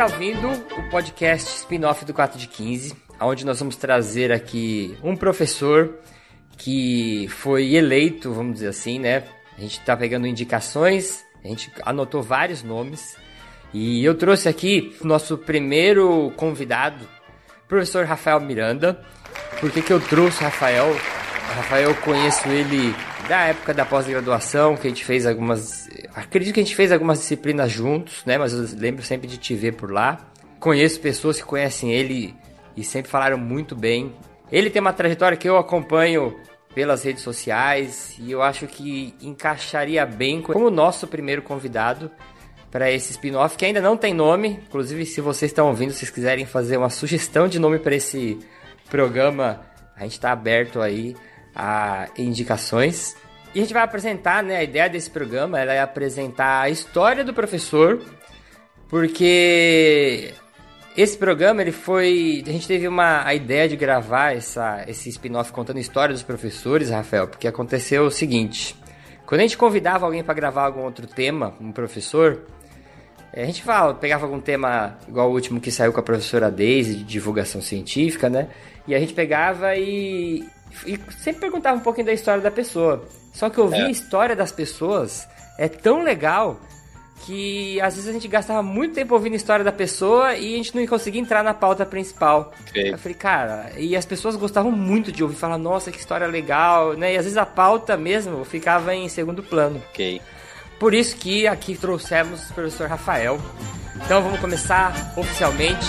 está ouvindo o podcast spin-off do 4 de 15, onde nós vamos trazer aqui um professor que foi eleito, vamos dizer assim, né? A gente está pegando indicações, a gente anotou vários nomes e eu trouxe aqui nosso primeiro convidado, professor Rafael Miranda. Por que, que eu trouxe Rafael? Rafael, eu conheço ele da época da pós-graduação, que a gente fez algumas. Acredito que a gente fez algumas disciplinas juntos, né? Mas eu lembro sempre de te ver por lá. Conheço pessoas que conhecem ele e sempre falaram muito bem. Ele tem uma trajetória que eu acompanho pelas redes sociais e eu acho que encaixaria bem como nosso primeiro convidado para esse spin-off que ainda não tem nome. Inclusive, se vocês estão ouvindo, se quiserem fazer uma sugestão de nome para esse programa, a gente está aberto aí a indicações. E a gente vai apresentar, né, a ideia desse programa, é apresentar a história do professor, porque esse programa ele foi, a gente teve uma a ideia de gravar essa esse spin-off contando a história dos professores, Rafael, porque aconteceu o seguinte: quando a gente convidava alguém para gravar algum outro tema, um professor, a gente fala, pegava algum tema igual o último que saiu com a professora Daisy de divulgação científica, né? E a gente pegava e, e sempre perguntava um pouquinho da história da pessoa. Só que ouvir é. a história das pessoas é tão legal que às vezes a gente gastava muito tempo ouvindo a história da pessoa e a gente não conseguia entrar na pauta principal. Okay. Eu falei, cara, e as pessoas gostavam muito de ouvir falar, nossa, que história legal, né? E às vezes a pauta mesmo ficava em segundo plano. Ok. Por isso que aqui trouxemos o professor Rafael. Então vamos começar oficialmente.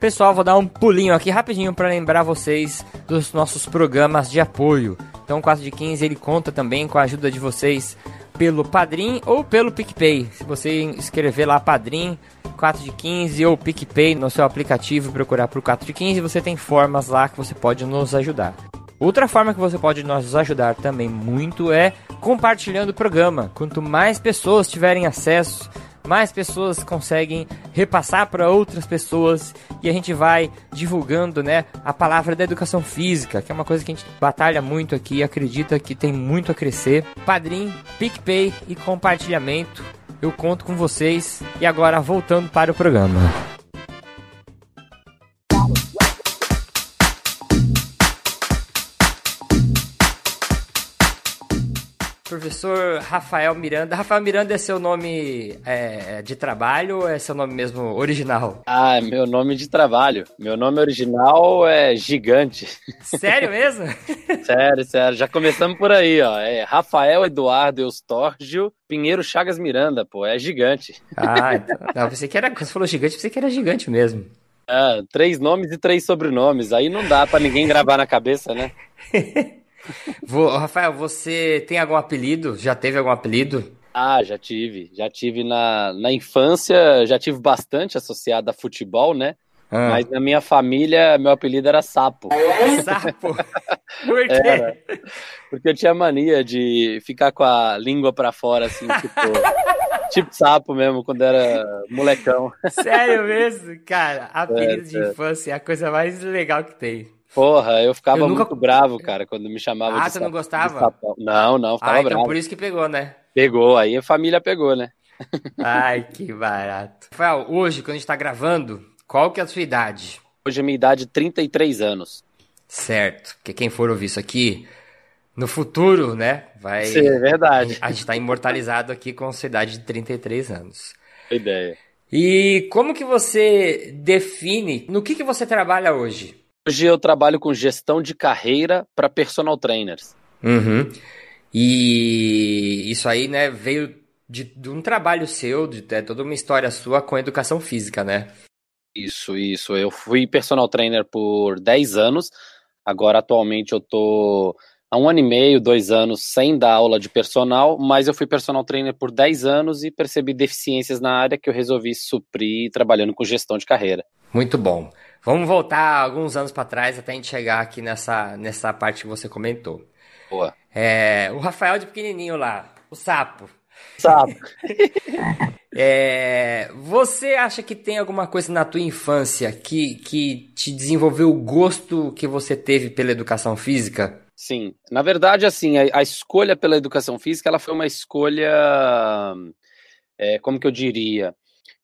Pessoal, vou dar um pulinho aqui rapidinho para lembrar vocês dos nossos programas de apoio. Então, o 4 de 15 ele conta também com a ajuda de vocês pelo Padrim ou pelo PicPay. Se você escrever lá Padrim 4 de 15 ou PicPay no seu aplicativo e procurar por 4 de 15, você tem formas lá que você pode nos ajudar. Outra forma que você pode nos ajudar também muito é compartilhando o programa. Quanto mais pessoas tiverem acesso mais pessoas conseguem repassar para outras pessoas e a gente vai divulgando, né, a palavra da educação física, que é uma coisa que a gente batalha muito aqui e acredita que tem muito a crescer. Padrim, PicPay e compartilhamento. Eu conto com vocês. E agora voltando para o programa. Professor Rafael Miranda. Rafael Miranda é seu nome é, de trabalho ou é seu nome mesmo original? Ah, meu nome de trabalho. Meu nome original é Gigante. Sério mesmo? sério, sério. Já começamos por aí, ó. É Rafael Eduardo Eustorgio Pinheiro Chagas Miranda, pô. É gigante. Ah, então. Não, pensei que era. Você falou gigante, pensei que era gigante mesmo. Ah, três nomes e três sobrenomes. Aí não dá para ninguém gravar na cabeça, né? Vou, Rafael, você tem algum apelido? Já teve algum apelido? Ah, já tive. Já tive na, na infância, já tive bastante associado a futebol, né? Ah. Mas na minha família, meu apelido era Sapo. Sapo? Por quê? Era, porque eu tinha mania de ficar com a língua para fora, assim, tipo, tipo sapo mesmo, quando era molecão. Sério mesmo? Cara, apelido é, de é. infância é a coisa mais legal que tem. Porra, eu ficava eu nunca... muito bravo, cara, quando me chamavam ah, de você não gostava? Não, não, ficava ah, então bravo. por isso que pegou, né? Pegou, aí a família pegou, né? Ai, que barato. Rafael, hoje, quando a gente tá gravando, qual que é a sua idade? Hoje a minha idade é 33 anos. Certo, porque quem for ouvir isso aqui, no futuro, né, vai... Sim, é verdade. A gente tá imortalizado aqui com a sua idade de 33 anos. Ideia. E como que você define, no que que você trabalha hoje? Hoje eu trabalho com gestão de carreira para personal trainers. Uhum. E isso aí, né, veio de, de um trabalho seu, de, de toda uma história sua com educação física, né? Isso, isso. Eu fui personal trainer por 10 anos. Agora, atualmente, eu tô há um ano e meio, dois anos sem dar aula de personal, mas eu fui personal trainer por 10 anos e percebi deficiências na área que eu resolvi suprir trabalhando com gestão de carreira. Muito bom. Vamos voltar alguns anos para trás até a gente chegar aqui nessa, nessa parte que você comentou. Boa. É, o Rafael de pequenininho lá, o sapo. Sapo. é, você acha que tem alguma coisa na tua infância que, que te desenvolveu o gosto que você teve pela educação física? Sim, na verdade, assim, a, a escolha pela educação física, ela foi uma escolha, é, como que eu diria?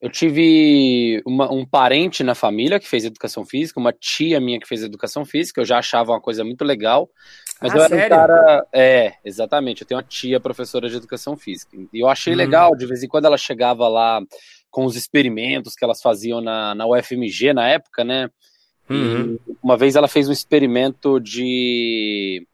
Eu tive uma, um parente na família que fez educação física, uma tia minha que fez educação física, eu já achava uma coisa muito legal. Mas ah, eu era sério? um cara. É, exatamente. Eu tenho uma tia professora de educação física. E eu achei hum. legal, de vez em quando ela chegava lá com os experimentos que elas faziam na, na UFMG na época, né? Uhum. Uma vez ela fez um experimento de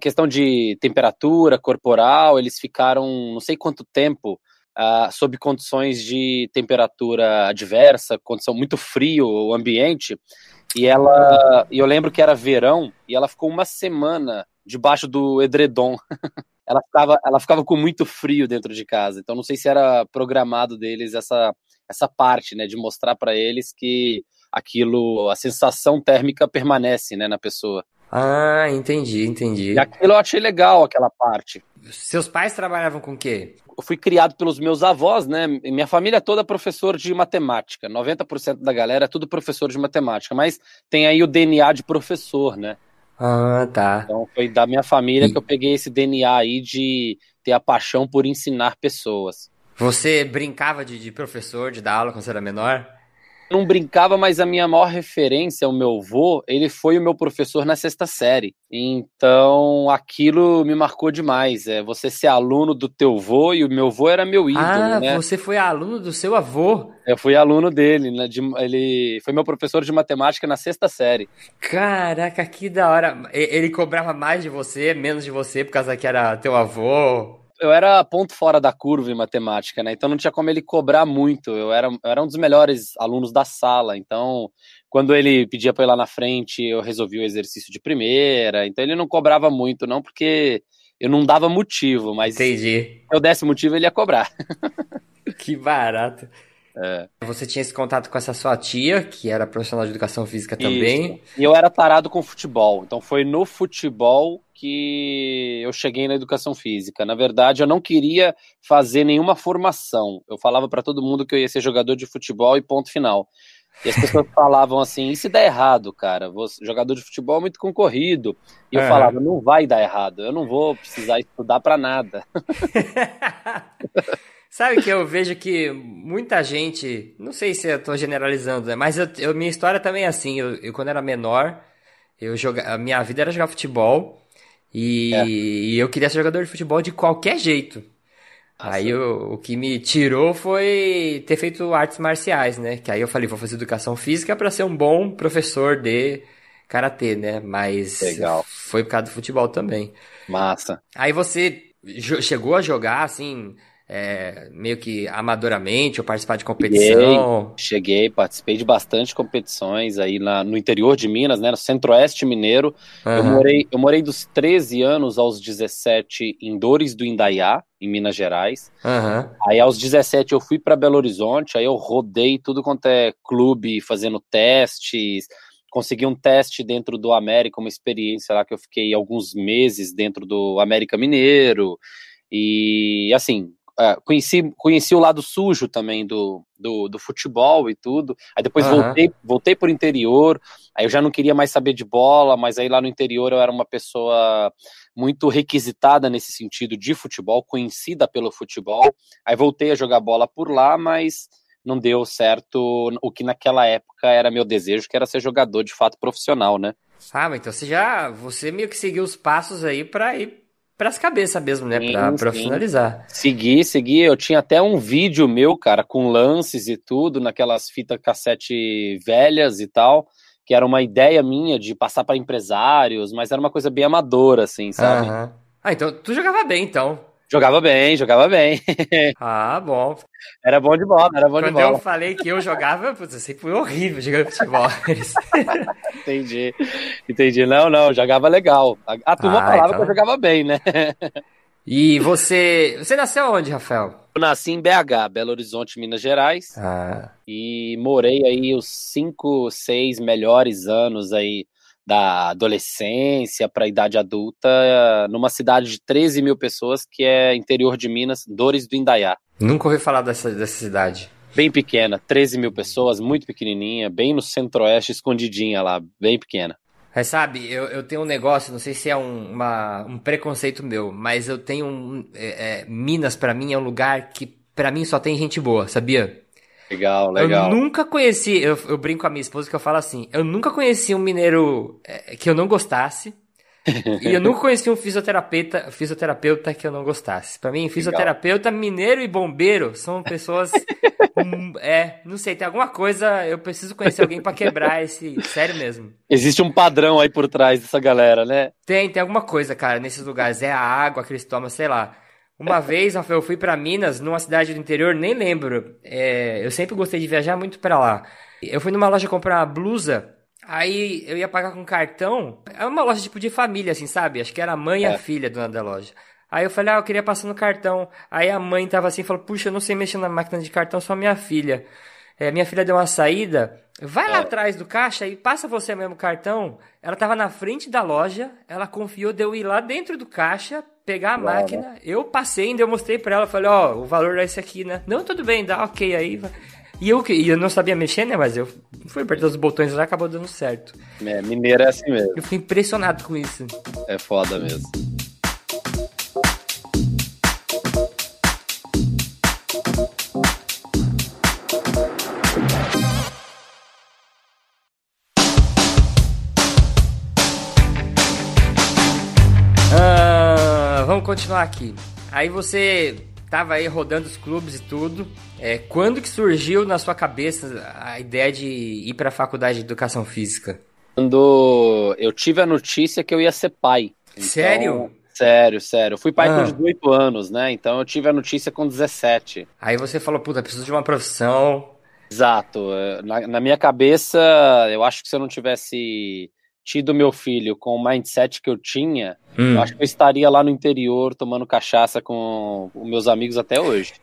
questão de temperatura corporal, eles ficaram não sei quanto tempo uh, sob condições de temperatura adversa, condição muito frio o ambiente, e ela, e eu lembro que era verão, e ela ficou uma semana debaixo do edredom. ela, ficava, ela ficava com muito frio dentro de casa, então não sei se era programado deles essa, essa parte, né, de mostrar para eles que aquilo, a sensação térmica permanece, né, na pessoa. Ah, entendi, entendi. E aquilo eu achei legal, aquela parte. Seus pais trabalhavam com o quê? Eu fui criado pelos meus avós, né? Minha família toda é professor de matemática. 90% da galera é tudo professor de matemática, mas tem aí o DNA de professor, né? Ah, tá. Então foi da minha família e... que eu peguei esse DNA aí de ter a paixão por ensinar pessoas. Você brincava de, de professor, de dar aula quando você era menor? Não brincava, mas a minha maior referência, o meu avô, ele foi o meu professor na sexta série. Então, aquilo me marcou demais. É você ser aluno do teu avô e o meu avô era meu ídolo, ah, né? você foi aluno do seu avô? Eu fui aluno dele, né? De, ele foi meu professor de matemática na sexta série. Caraca, que da hora. Ele cobrava mais de você, menos de você, por causa que era teu avô? Eu era ponto fora da curva em matemática, né? Então não tinha como ele cobrar muito. Eu era, eu era um dos melhores alunos da sala. Então, quando ele pedia para ir lá na frente, eu resolvi o exercício de primeira. Então ele não cobrava muito, não, porque eu não dava motivo, mas Entendi. se eu desse motivo, ele ia cobrar. que barato. É. Você tinha esse contato com essa sua tia, que era profissional de educação física também. Isso. E eu era tarado com futebol. Então foi no futebol que eu cheguei na educação física. Na verdade, eu não queria fazer nenhuma formação. Eu falava para todo mundo que eu ia ser jogador de futebol e ponto final. E as pessoas falavam assim: e se der errado, cara? Você, jogador de futebol é muito concorrido. E eu é. falava: não vai dar errado, eu não vou precisar estudar para nada. Sabe que eu vejo que muita gente, não sei se eu tô generalizando, né? Mas eu, eu, minha história também é assim. Eu, eu, quando era menor, eu joga, a minha vida era jogar futebol e, é. e eu queria ser jogador de futebol de qualquer jeito. Nossa. Aí o, o que me tirou foi ter feito artes marciais, né? Que aí eu falei, vou fazer educação física para ser um bom professor de karatê, né? Mas Legal. foi por causa do futebol também. Massa. Aí você chegou a jogar assim é, meio que amadoramente ou participar de competição? Cheguei, cheguei, participei de bastante competições aí na, no interior de Minas, né, no centro-oeste mineiro. Uhum. Eu, morei, eu morei dos 13 anos aos 17 em Dores do Indaiá, em Minas Gerais. Uhum. Aí aos 17 eu fui para Belo Horizonte, aí eu rodei tudo quanto é clube, fazendo testes, consegui um teste dentro do América, uma experiência lá que eu fiquei alguns meses dentro do América Mineiro. E assim, é, conheci, conheci o lado sujo também do, do, do futebol e tudo. Aí depois uhum. voltei, voltei pro interior, aí eu já não queria mais saber de bola, mas aí lá no interior eu era uma pessoa muito requisitada nesse sentido de futebol, conhecida pelo futebol. Aí voltei a jogar bola por lá, mas não deu certo o que naquela época era meu desejo, que era ser jogador de fato profissional, né? Ah, então você já, você meio que seguiu os passos aí para ir para as cabeças mesmo, né? Para profissionalizar. Segui, segui. Eu tinha até um vídeo meu, cara, com lances e tudo, naquelas fitas cassete velhas e tal, que era uma ideia minha de passar para empresários, mas era uma coisa bem amadora, assim, sabe? Uhum. Ah, então tu jogava bem, então. Jogava bem, jogava bem. ah, bom. Era bom de bola, era bom Quando de bola. Quando eu falei que eu jogava, eu sempre fui horrível jogando futebol. entendi, entendi. Não, não, jogava legal. A, a turma ah, falava então... que eu jogava bem, né? E você. Você nasceu onde, Rafael? Eu nasci em BH, Belo Horizonte, Minas Gerais. Ah. E morei aí os cinco, seis melhores anos aí da adolescência para a idade adulta numa cidade de 13 mil pessoas que é interior de Minas, Dores do Indaiá. Nunca ouvi falar dessa, dessa cidade. Bem pequena, 13 mil pessoas, muito pequenininha, bem no centro-oeste, escondidinha lá, bem pequena. Mas sabe, eu, eu tenho um negócio, não sei se é um, uma, um preconceito meu, mas eu tenho um. É, é, Minas, para mim, é um lugar que, para mim, só tem gente boa, sabia? Legal, legal. Eu nunca conheci, eu, eu, brinco com a minha esposa que eu falo assim, eu nunca conheci um mineiro é, que eu não gostasse. e eu nunca conheci um fisioterapeuta, fisioterapeuta que eu não gostasse. Para mim, fisioterapeuta, legal. mineiro e bombeiro são pessoas. é, não sei, tem alguma coisa. Eu preciso conhecer alguém para quebrar esse. Sério mesmo. Existe um padrão aí por trás dessa galera, né? Tem, tem alguma coisa, cara, nesses lugares. É a água que eles tomam, sei lá. Uma vez, Rafael, eu fui para Minas, numa cidade do interior, nem lembro. É, eu sempre gostei de viajar muito para lá. Eu fui numa loja comprar uma blusa, aí eu ia pagar com cartão. É uma loja tipo de família, assim, sabe? Acho que era a mãe e a é. filha dona da loja. Aí eu falei, ah, eu queria passar no cartão. Aí a mãe tava assim, falou, puxa, eu não sei mexer na máquina de cartão, só minha filha. É, minha filha deu uma saída, vai lá atrás do caixa e passa você mesmo o cartão. Ela tava na frente da loja, ela confiou de eu ir lá dentro do caixa, pegar a máquina. Eu passei, ainda eu mostrei pra ela, falei, ó, oh, o valor é esse aqui, né? Não, tudo bem, dá ok aí. E eu, e eu não sabia mexer, né? Mas eu fui apertando os botões lá acabou dando certo. É, mineiro é assim mesmo. Eu fui impressionado com isso. É foda mesmo. Continuar aqui. Aí você tava aí rodando os clubes e tudo. É, quando que surgiu na sua cabeça a ideia de ir para a faculdade de educação física? Quando eu tive a notícia que eu ia ser pai. Então, sério? Sério, sério. Eu fui pai ah. com 18 anos, né? Então eu tive a notícia com 17. Aí você falou, puta, preciso de uma profissão. Exato. Na, na minha cabeça, eu acho que se eu não tivesse tido meu filho com o mindset que eu tinha, hum. eu acho que eu estaria lá no interior tomando cachaça com os meus amigos até hoje.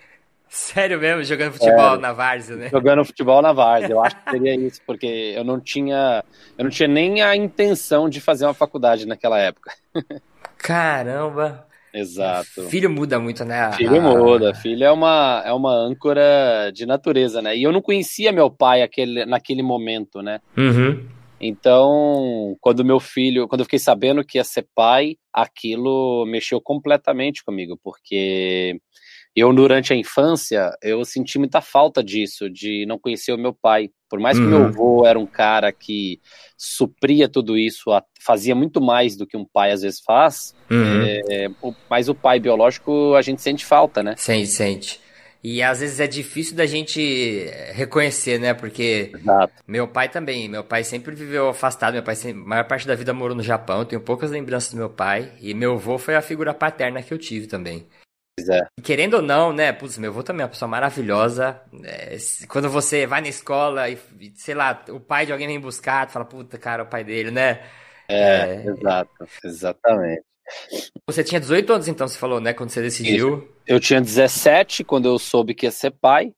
Sério mesmo? Jogando futebol é, na várzea, né? Jogando futebol na várzea. Eu acho que seria isso, porque eu não tinha, eu não tinha nem a intenção de fazer uma faculdade naquela época. Caramba! Exato. Filho muda muito, né? Filho muda. Filho é uma, é uma âncora de natureza, né? E eu não conhecia meu pai aquele, naquele momento, né? Uhum. Então, quando meu filho, quando eu fiquei sabendo que ia ser pai, aquilo mexeu completamente comigo, porque eu durante a infância eu senti muita falta disso, de não conhecer o meu pai. Por mais que uhum. meu avô era um cara que supria tudo isso, fazia muito mais do que um pai às vezes faz, uhum. é, mas o pai biológico a gente sente falta, né? Sente, sente. E às vezes é difícil da gente reconhecer, né? Porque Exato. meu pai também, meu pai sempre viveu afastado, meu pai sempre, a maior parte da vida morou no Japão, eu tenho poucas lembranças do meu pai, e meu avô foi a figura paterna que eu tive também. É. Querendo ou não, né? Putz, meu avô também é uma pessoa maravilhosa. É, quando você vai na escola e, sei lá, o pai de alguém vem buscar, tu fala, puta, cara, o pai dele, né? É, é exato, exatamente. Você tinha 18 anos, então, você falou, né? Quando você decidiu. Isso. Eu tinha 17 quando eu soube que ia ser pai.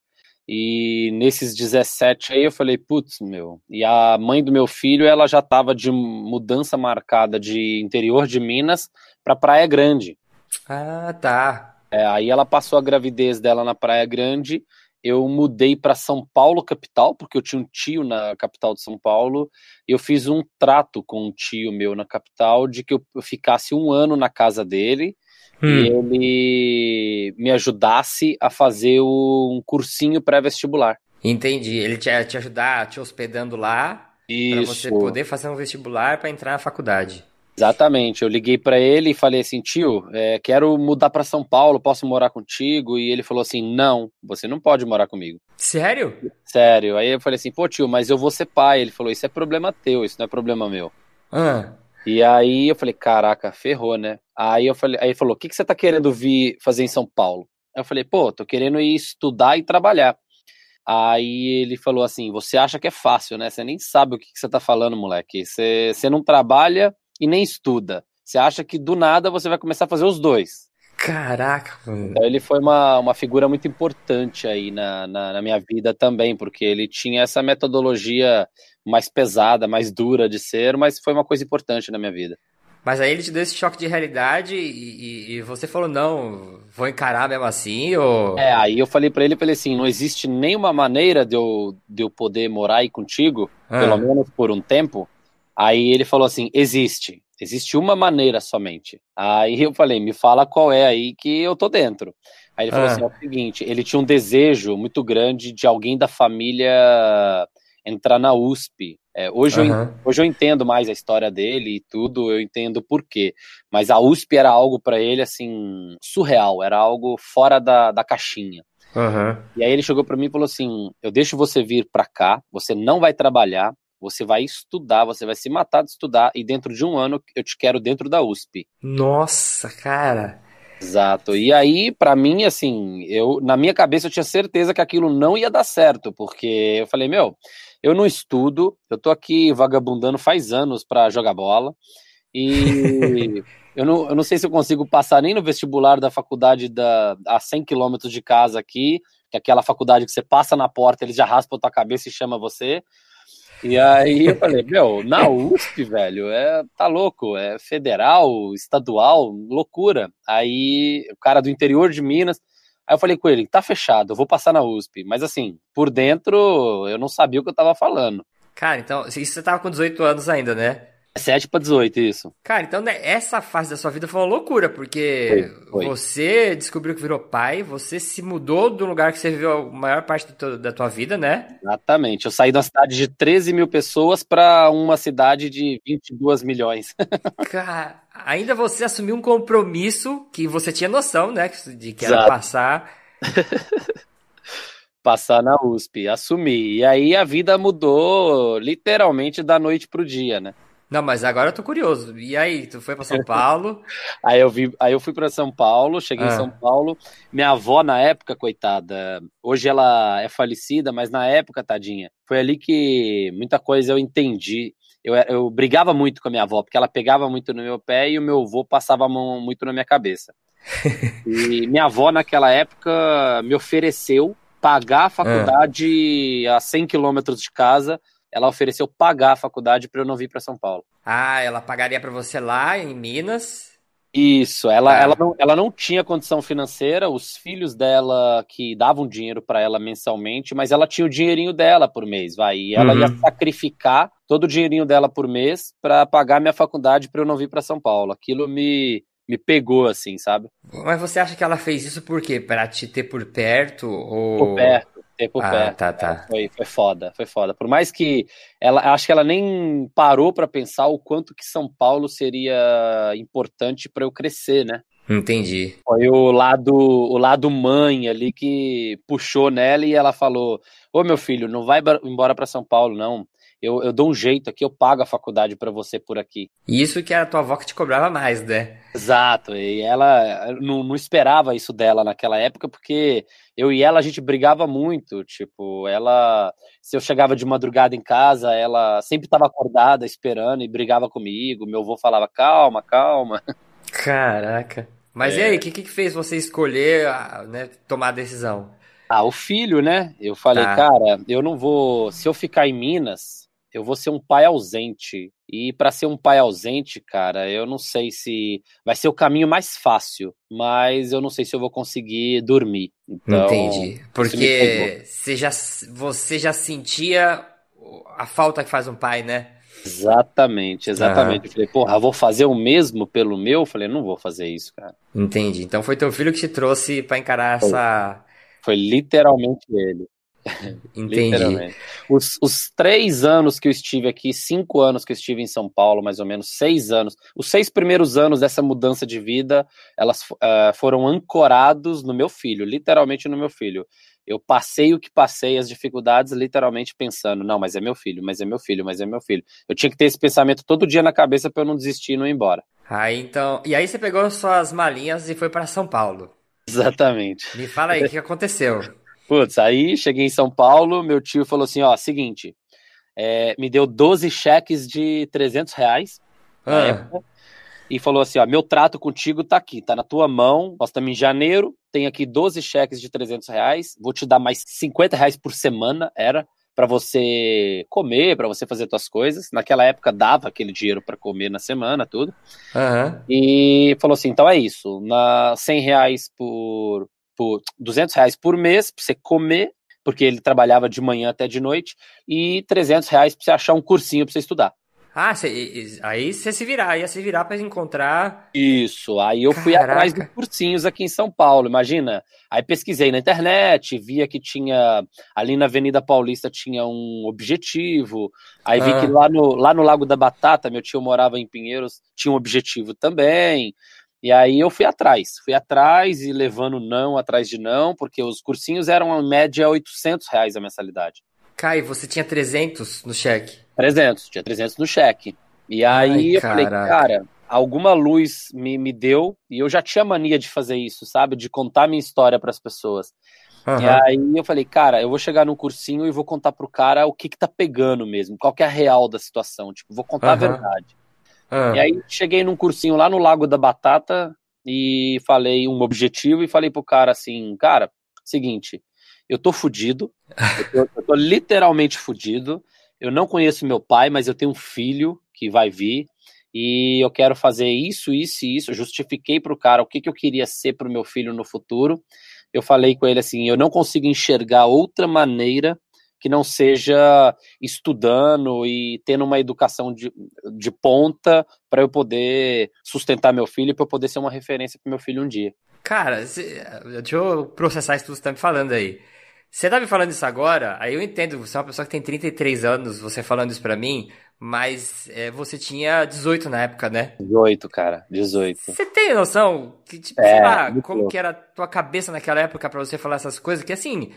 E nesses 17 aí eu falei, putz, meu. E a mãe do meu filho, ela já tava de mudança marcada de interior de Minas para Praia Grande. Ah, tá. É, aí ela passou a gravidez dela na Praia Grande eu mudei para São Paulo, capital, porque eu tinha um tio na capital de São Paulo. E eu fiz um trato com um tio meu na capital de que eu ficasse um ano na casa dele hum. e ele me ajudasse a fazer um cursinho pré-vestibular. Entendi. Ele te, te ajudar te hospedando lá para você poder fazer um vestibular para entrar na faculdade. Exatamente. Eu liguei para ele e falei assim, tio, é, quero mudar para São Paulo, posso morar contigo? E ele falou assim, não, você não pode morar comigo. Sério? Sério. Aí eu falei assim, pô tio, mas eu vou ser pai. Ele falou, isso é problema teu, isso não é problema meu. Ah. E aí eu falei, caraca, ferrou, né? Aí eu falei, aí ele falou, o que, que você tá querendo vir fazer em São Paulo? Aí eu falei, pô, tô querendo ir estudar e trabalhar. Aí ele falou assim: Você acha que é fácil, né? Você nem sabe o que, que você tá falando, moleque. Você, você não trabalha e nem estuda. Você acha que do nada você vai começar a fazer os dois. Caraca, mano. Então ele foi uma, uma figura muito importante aí na, na, na, minha vida também, porque ele tinha essa metodologia mais pesada, mais dura de ser, mas foi uma coisa importante na minha vida. Mas aí ele te deu esse choque de realidade e, e, e você falou, não, vou encarar mesmo assim, ou... É, aí eu falei para ele, falei assim, não existe nenhuma maneira de eu, de eu poder morar aí contigo, ah. pelo menos por um tempo. Aí ele falou assim, existe, existe uma maneira somente. Aí eu falei, me fala qual é aí que eu tô dentro. Aí ele falou ah. assim, é o seguinte, ele tinha um desejo muito grande de alguém da família entrar na USP. É, hoje, uhum. eu, hoje eu entendo mais a história dele e tudo, eu entendo por quê. Mas a USP era algo para ele, assim, surreal, era algo fora da, da caixinha. Uhum. E aí ele chegou para mim e falou assim: Eu deixo você vir para cá, você não vai trabalhar, você vai estudar, você vai se matar de estudar, e dentro de um ano eu te quero dentro da USP. Nossa, cara! Exato. E aí, para mim, assim, eu na minha cabeça eu tinha certeza que aquilo não ia dar certo, porque eu falei, meu, eu não estudo, eu tô aqui vagabundando faz anos para jogar bola. E eu não, eu não sei se eu consigo passar nem no vestibular da faculdade da, a 100 quilômetros de casa aqui, que é aquela faculdade que você passa na porta, eles já raspam a tua cabeça e chama você. E aí eu falei, meu, na USP, velho, é, tá louco, é federal, estadual, loucura. Aí o cara do interior de Minas, Aí eu falei com ele, tá fechado, eu vou passar na USP. Mas assim, por dentro, eu não sabia o que eu tava falando. Cara, então, isso você tava com 18 anos ainda, né? 7 para 18, isso. Cara, então né, essa fase da sua vida foi uma loucura, porque foi, foi. você descobriu que virou pai, você se mudou do lugar que você viveu a maior parte teu, da tua vida, né? Exatamente. Eu saí de uma cidade de 13 mil pessoas para uma cidade de 22 milhões. Cara, ainda você assumiu um compromisso que você tinha noção, né? De que era Exato. passar. passar na USP, assumi. E aí a vida mudou literalmente da noite pro dia, né? Não, mas agora eu tô curioso. E aí, tu foi para São Paulo? aí eu vi, aí eu fui para São Paulo, cheguei ah. em São Paulo. Minha avó na época, coitada, hoje ela é falecida, mas na época, tadinha, foi ali que muita coisa eu entendi. Eu, eu brigava muito com a minha avó, porque ela pegava muito no meu pé e o meu avô passava a mão muito na minha cabeça. e minha avó, naquela época, me ofereceu pagar a ah. faculdade a 100 quilômetros de casa ela ofereceu pagar a faculdade para eu não vir para São Paulo. Ah, ela pagaria para você lá em Minas? Isso, ela, ah. ela, não, ela não tinha condição financeira, os filhos dela que davam dinheiro para ela mensalmente, mas ela tinha o dinheirinho dela por mês, vai, e ela uhum. ia sacrificar todo o dinheirinho dela por mês para pagar minha faculdade para eu não vir para São Paulo. Aquilo me, me pegou assim, sabe? Mas você acha que ela fez isso por quê? Para te ter por perto ou por perto? Ah, pé. Tá, tá. Foi, foi foda, foi foda. Por mais que ela, acho que ela nem parou para pensar o quanto que São Paulo seria importante para eu crescer, né? Entendi. Foi o lado, o lado mãe ali que puxou nela e ela falou: Ô meu filho, não vai embora para São Paulo, não eu, eu dou um jeito aqui, eu pago a faculdade para você por aqui. Isso que era a tua avó que te cobrava mais, né? Exato, e ela não, não esperava isso dela naquela época, porque eu e ela a gente brigava muito, tipo, ela, se eu chegava de madrugada em casa, ela sempre estava acordada esperando e brigava comigo, meu avô falava, calma, calma. Caraca. Mas é. e aí, o que, que fez você escolher, né, tomar a decisão? Ah, o filho, né? Eu falei, tá. cara, eu não vou. Se eu ficar em Minas, eu vou ser um pai ausente. E para ser um pai ausente, cara, eu não sei se vai ser o caminho mais fácil, mas eu não sei se eu vou conseguir dormir. Então, Entendi. Porque você já, você já sentia a falta que faz um pai, né? Exatamente, exatamente. Uhum. Eu falei, porra, vou fazer o mesmo pelo meu? Eu falei, não vou fazer isso, cara. Entendi. Então foi teu filho que te trouxe para encarar foi. essa. Foi literalmente ele. Entendi. Os, os, três anos que eu estive aqui, cinco anos que eu estive em São Paulo, mais ou menos, seis anos, os seis primeiros anos dessa mudança de vida, elas uh, foram ancorados no meu filho, literalmente no meu filho. Eu passei o que passei, as dificuldades, literalmente pensando, não, mas é meu filho, mas é meu filho, mas é meu filho. Eu tinha que ter esse pensamento todo dia na cabeça para eu não desistir e não ir embora. Aí então, e aí você pegou suas malinhas e foi para São Paulo. Exatamente. Me fala aí, o que aconteceu? Putz, aí cheguei em São Paulo, meu tio falou assim, ó, seguinte, é, me deu 12 cheques de 300 reais na Ah. época, e falou assim, ó, meu trato contigo tá aqui, tá na tua mão, nós estamos em janeiro, tem aqui 12 cheques de 300 reais, vou te dar mais 50 reais por semana, era, para você comer, para você fazer tuas coisas. Naquela época dava aquele dinheiro para comer na semana, tudo. Aham. E falou assim, então é isso, na 100 reais por, por 200 reais por mês para você comer, porque ele trabalhava de manhã até de noite, e 300 reais para você achar um cursinho para você estudar. Ah, cê- aí você se virar, ia se virar pra encontrar. Isso, aí eu fui Caraca. atrás de cursinhos aqui em São Paulo, imagina. Aí pesquisei na internet, via que tinha, ali na Avenida Paulista tinha um objetivo, aí vi Ah. que lá no, lá no Lago da Batata, meu tio morava em Pinheiros, tinha um objetivo também. E aí eu fui atrás, fui atrás e levando não atrás de não, porque os cursinhos eram em média 800 reais a mensalidade. Kai, você tinha 300 no cheque. 300, tinha 300 no cheque. E aí Ai, eu falei, cara, alguma luz me, me deu, e eu já tinha mania de fazer isso, sabe? De contar minha história para as pessoas. E Aham. aí eu falei, cara, eu vou chegar num cursinho e vou contar pro cara o que que tá pegando mesmo, qual que é a real da situação, tipo, vou contar a Aham. verdade. Ah. E aí cheguei num cursinho lá no Lago da Batata e falei um objetivo e falei pro cara assim, cara, seguinte, eu tô fudido, eu tô, eu tô literalmente fudido, eu não conheço meu pai, mas eu tenho um filho que vai vir e eu quero fazer isso, isso e isso. Eu justifiquei pro cara o que, que eu queria ser pro meu filho no futuro. Eu falei com ele assim, eu não consigo enxergar outra maneira que não seja estudando e tendo uma educação de, de ponta para eu poder sustentar meu filho e para eu poder ser uma referência para meu filho um dia. Cara, cê- deixa eu processar isso tudo que você tá me falando aí. Você tá me falando isso agora, aí eu entendo, você é uma pessoa que tem 33 anos, você falando isso pra mim, mas é, você tinha 18 na época, né? 18, cara, 18. Você tem noção que, tipo, É, sei lá, como louco. que era a tua cabeça naquela época pra você falar essas coisas? Que assim,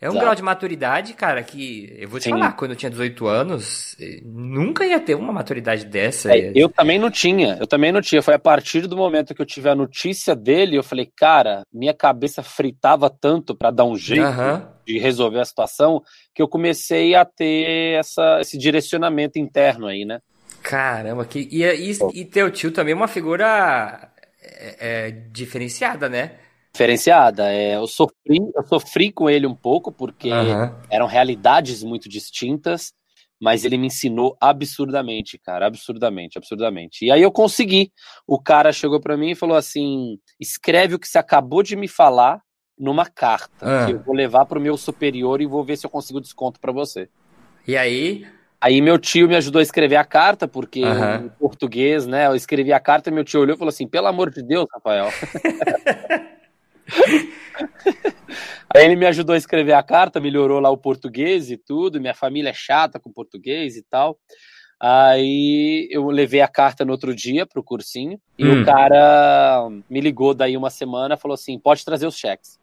é um Exato. grau de maturidade, cara, que eu vou te Sim. falar, quando eu tinha 18 anos, eh, nunca ia ter uma maturidade dessa. É, eu também não tinha, eu também não tinha. Foi a partir do momento que eu tive a notícia dele, eu falei, cara, minha cabeça fritava tanto para dar um jeito Aham. de resolver a situação que eu comecei a ter essa, esse direcionamento interno aí, né? Caramba, que, e, e, e teu tio também é uma figura é, é, diferenciada, né? Diferenciada. É, eu sofri, eu sofri com ele um pouco porque Aham. eram realidades muito distintas, mas ele me ensinou absurdamente, cara, absurdamente, absurdamente. E aí eu consegui. O cara chegou pra mim e falou assim: escreve o que você acabou de me falar numa carta, Ah. que eu vou levar pro meu superior e vou ver se eu consigo desconto pra você. E aí, Aí meu tio me ajudou a escrever a carta, porque Aham. em português, né? Eu escrevi a carta e meu tio olhou e falou assim: pelo amor de Deus, Rafael. Aí ele me ajudou a escrever a carta, melhorou lá o português e tudo. Minha família é chata com português e tal. Aí eu levei a carta no outro dia pro cursinho e Hum. o cara me ligou daí uma semana, falou assim: pode trazer os cheques.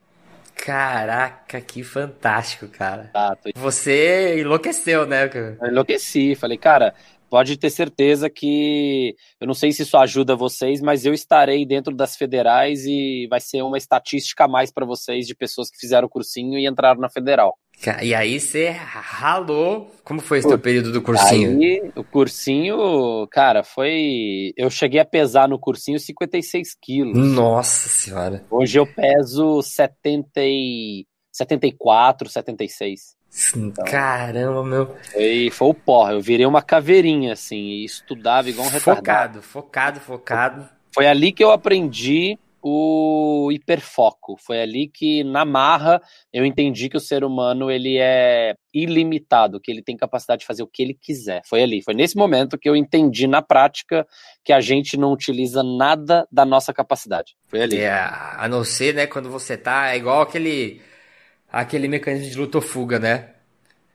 caraca, que fantástico, cara. Tá, tô Você enlouqueceu, né? cara? Eu enlouqueci. Falei, cara, pode ter certeza que eu não sei se isso ajuda vocês, mas eu estarei dentro das federais e vai ser uma estatística a mais para vocês de pessoas que fizeram o cursinho e entraram na federal. E aí você ralou. Como foi esse teu período do cursinho? Aí o cursinho, cara, foi. Eu cheguei a pesar no cursinho 56 quilos. Nossa senhora. Hoje eu peso 70 e... 74, 76. Caramba, meu. Foi, foi o porra. Eu virei uma caveirinha, assim, e estudava igual um retardado. Focado, focado, focado. Foi ali que eu aprendi o hiperfoco. Foi ali que, na marra, eu entendi que o ser humano ele é ilimitado, que ele tem capacidade de fazer o que ele quiser. Foi ali, foi nesse momento que eu entendi na prática que a gente não utiliza nada da nossa capacidade. Foi ali. É, a não ser, né, quando você tá. É igual aquele. Aquele mecanismo de luta ou fuga, né?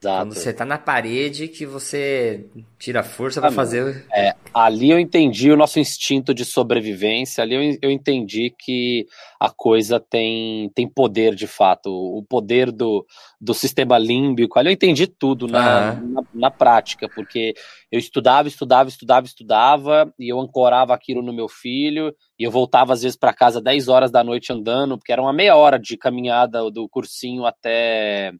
Exato. Quando você tá na parede que você tira força para fazer. É, ali eu entendi o nosso instinto de sobrevivência, ali eu, eu entendi que a coisa tem, tem poder de fato, o poder do, do sistema límbico. Ali eu entendi tudo na, uhum. na, na, prática, porque eu estudava, estudava, estudava, estudava, e eu ancorava aquilo no meu filho, e eu voltava às vezes para casa 10 horas da noite andando, porque era uma meia hora de caminhada do cursinho até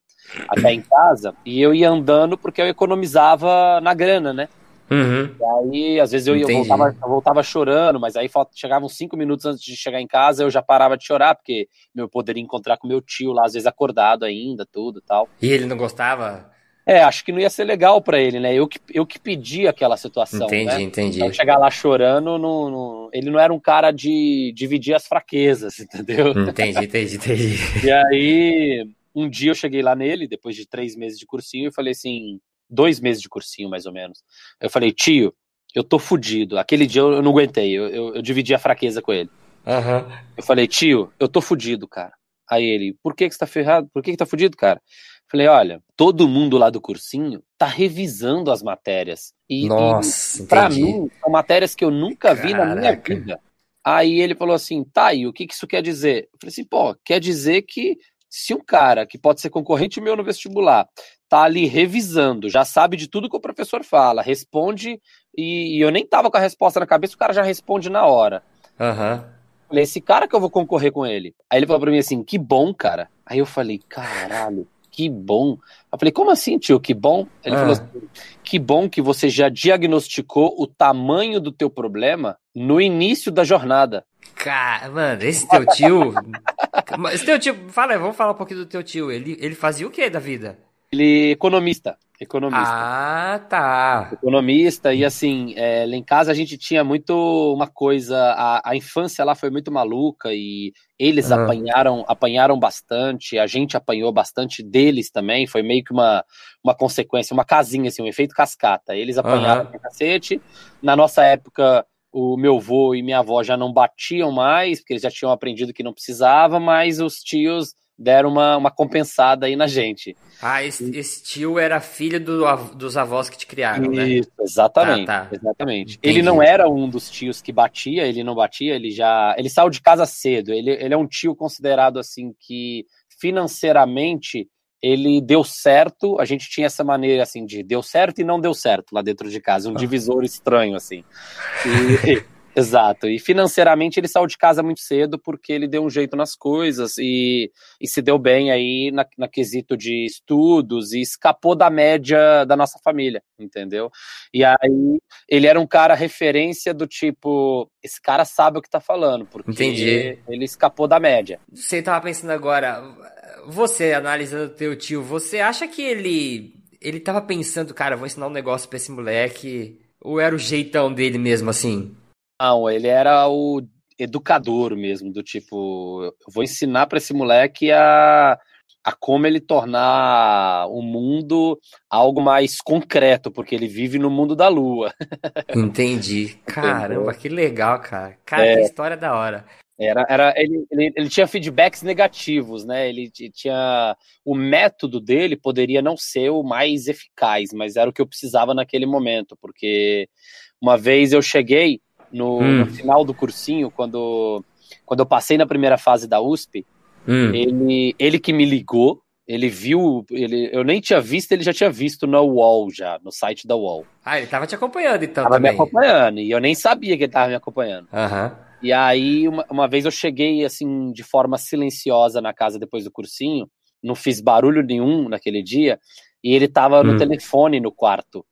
até em casa, e eu ia andando porque eu economizava na grana, né? Uhum. E aí, às vezes eu, eu, voltava, eu voltava chorando, mas aí chegavam cinco minutos antes de chegar em casa, eu já parava de chorar, porque eu poderia encontrar com meu tio lá, às vezes acordado ainda, tudo tal. E ele não gostava? É, acho que não ia ser legal para ele, né? Eu que, eu que pedi aquela situação. Entendi, né? entendi. Então, chegar lá chorando, no, no, ele não era um cara de dividir as fraquezas, entendeu? Entendi, entendi, entendi. e aí, um dia eu cheguei lá nele, depois de três meses de cursinho, e falei assim, dois meses de cursinho, mais ou menos. Eu falei, tio, eu tô fudido. Aquele dia eu não aguentei, eu, eu, eu dividi a fraqueza com ele. Uhum. Eu falei, tio, eu tô fudido, cara. Aí ele, por que que você tá ferrado? Por que que tá fudido, cara? Falei, olha, todo mundo lá do cursinho tá revisando as matérias. E, Nossa, e pra mim, são matérias que eu nunca Caraca. vi na minha vida. Aí ele falou assim, tá, e o que, que isso quer dizer? Eu falei assim, pô, quer dizer que se um cara que pode ser concorrente meu no vestibular tá ali revisando, já sabe de tudo que o professor fala, responde e, e eu nem tava com a resposta na cabeça, o cara já responde na hora. Aham. Uhum. Falei, esse cara que eu vou concorrer com ele. Aí ele falou pra mim assim, que bom, cara. Aí eu falei, caralho, que bom. Eu falei, como assim, tio, que bom? Ele ah. falou assim, que bom que você já diagnosticou o tamanho do teu problema no início da jornada. Cara, mano, esse teu tio. esse teu tio. Fala, vamos falar um pouquinho do teu tio. Ele, ele fazia o que da vida? Ele é economista. Economista. Ah, tá. Economista, e assim, é, lá em casa a gente tinha muito uma coisa, a, a infância lá foi muito maluca e eles ah. apanharam, apanharam bastante, a gente apanhou bastante deles também, foi meio que uma, uma consequência, uma casinha, assim, um efeito cascata. Eles apanharam uhum. cacete. Na nossa época, o meu avô e minha avó já não batiam mais, porque eles já tinham aprendido que não precisava, mas os tios deram uma, uma compensada aí na gente. Ah, esse, esse tio era filho do, dos avós que te criaram, né? Isso, exatamente. Tá, tá. Exatamente. Ele não era um dos tios que batia, ele não batia, ele já. Ele saiu de casa cedo. Ele, ele é um tio considerado assim que financeiramente ele deu certo, a gente tinha essa maneira assim de deu certo e não deu certo lá dentro de casa, um ah. divisor estranho assim. E, exato. E financeiramente ele saiu de casa muito cedo porque ele deu um jeito nas coisas e, e se deu bem aí na, na quesito de estudos e escapou da média da nossa família, entendeu? E aí ele era um cara referência do tipo, esse cara sabe o que tá falando, porque Entendi. ele escapou da média. Você tava pensando agora, você, analisando teu tio, você acha que ele. Ele tava pensando, cara, vou ensinar um negócio pra esse moleque. Ou era o jeitão dele mesmo, assim? Não, ele era o educador mesmo, do tipo, eu vou ensinar para esse moleque a, a como ele tornar o mundo algo mais concreto, porque ele vive no mundo da lua. Entendi. Caramba, que legal, cara. Cara, é, que história da hora. Era, era, ele, ele, ele, tinha feedbacks negativos, né? Ele tinha. O método dele poderia não ser o mais eficaz, mas era o que eu precisava naquele momento, porque uma vez eu cheguei no, hum. no final do cursinho, quando, quando eu passei na primeira fase da USP, hum. ele, ele que me ligou, ele viu, ele, eu nem tinha visto, ele já tinha visto no UOL já, no site da UOL. Ah, ele tava te acompanhando então tava também. me acompanhando, e eu nem sabia que ele tava me acompanhando. Aham. Uhum. E aí, uma, uma vez eu cheguei, assim, de forma silenciosa na casa depois do cursinho, não fiz barulho nenhum naquele dia, e ele tava no hum. telefone no quarto.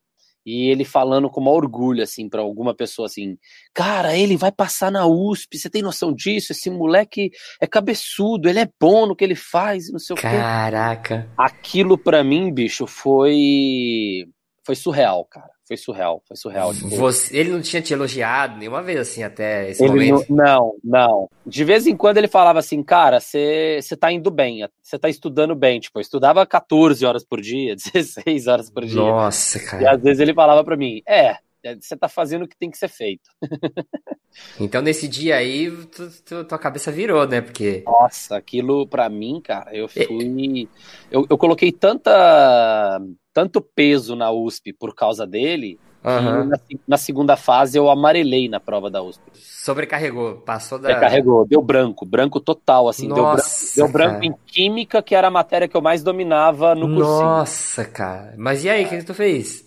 E ele falando com maior orgulho, assim, para alguma pessoa, assim, cara, ele vai passar na USP, você tem noção disso? Esse moleque é cabeçudo, ele é bom no que ele faz, não sei Caraca. o quê. Caraca. Aquilo para mim, bicho, foi foi surreal, cara. Foi surreal, foi surreal. Tipo... Você, ele não tinha te elogiado nenhuma vez, assim, até esse ele momento? Não, não. De vez em quando ele falava assim, cara, você tá indo bem, você tá estudando bem. Tipo, eu estudava 14 horas por dia, 16 horas por dia. Nossa, cara. E às vezes ele falava para mim, é, É, você tá fazendo o que tem que ser feito. então, nesse dia aí, tu, tu, tua cabeça virou, né? Porque. Nossa, aquilo pra mim, cara, eu fui. Eu, eu coloquei tanta. Tanto peso na USP por causa dele. Uhum. Na, na, segunda fase eu amarelei na prova da USP. Sobrecarregou, passou da. Sobrecarregou, deu branco, branco total, assim. Nossa, deu, branco, deu branco em química, que era a matéria que eu mais dominava no cursinho. Nossa, cara. Mas e aí, o que, que tu fez?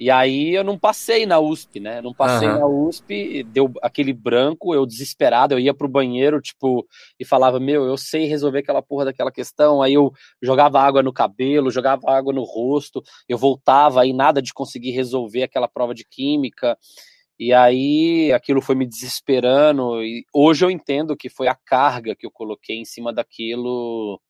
E aí eu não passei na USP, né? Não passei uhum. na USP, deu aquele branco, eu desesperado, eu ia pro banheiro, tipo, e falava, meu, eu sei resolver aquela porra daquela questão. Aí eu jogava água no cabelo, jogava água no rosto, eu voltava aí nada de conseguir resolver aquela prova de química. E aí aquilo foi me desesperando. E hoje eu entendo que foi a carga que eu coloquei em cima daquilo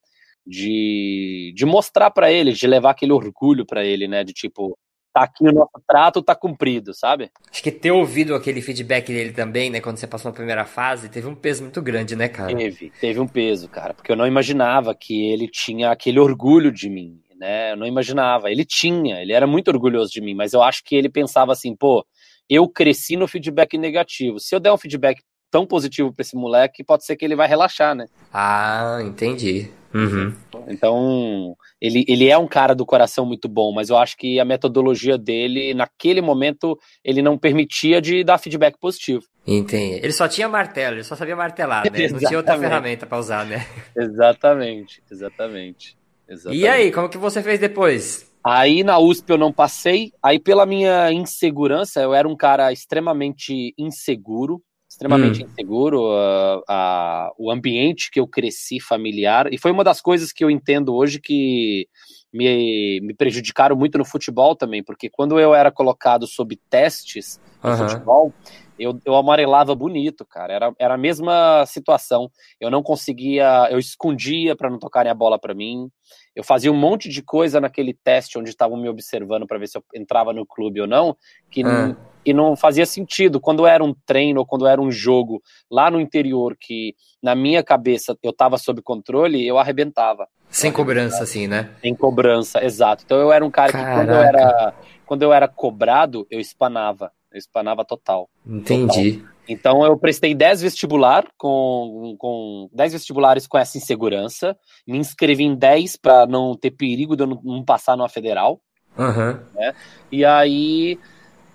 de, de mostrar para ele, de levar aquele orgulho para ele, né? De tipo, tá aqui o nosso trato, tá cumprido, sabe? Acho que ter ouvido aquele feedback dele também, né, quando você passou na primeira fase, teve um peso muito grande, né, cara? Teve, teve um peso, cara, porque eu não imaginava que ele tinha aquele orgulho de mim, né? Eu não imaginava. Ele tinha, ele era muito orgulhoso de mim, mas eu acho que ele pensava assim, pô, eu cresci no feedback negativo. Se eu der um feedback tão positivo para esse moleque, pode ser que ele vai relaxar, né? Ah, entendi. Uhum. Então, ele, ele é um cara do coração muito bom, mas eu acho que a metodologia dele, naquele momento, ele não permitia de dar feedback positivo. Entendi. Ele só tinha martelo, ele só sabia martelar, né? Não tinha outra ferramenta para usar, né? Exatamente, exatamente, exatamente. E aí, como que você fez depois? Aí na USP eu não passei, aí pela minha insegurança, eu era um cara extremamente inseguro, extremamente hum. inseguro, uh, uh, o ambiente que eu cresci familiar, e foi uma das coisas que eu entendo hoje que me, me prejudicaram muito no futebol também, porque quando eu era colocado sob testes no uhum. futebol, eu, eu amarelava bonito, cara. Era, era a mesma situação. Eu não conseguia, eu escondia para não tocarem a bola para mim. Eu fazia um monte de coisa naquele teste onde estavam me observando para ver se eu entrava no clube ou não, que uhum e não fazia sentido. Quando era um treino ou quando era um jogo lá no interior que na minha cabeça eu estava sob controle, eu arrebentava. Sem cobrança, assim, né? Sem cobrança, exato. Então eu era um cara Caraca. que quando eu era, quando eu era cobrado, eu espanava. Eu espanava total. Entendi. Total. Então eu prestei 10 vestibular com, com 10 vestibulares com essa insegurança. Me inscrevi em 10 para não ter perigo de eu não, não passar numa federal. Uhum. Né? E aí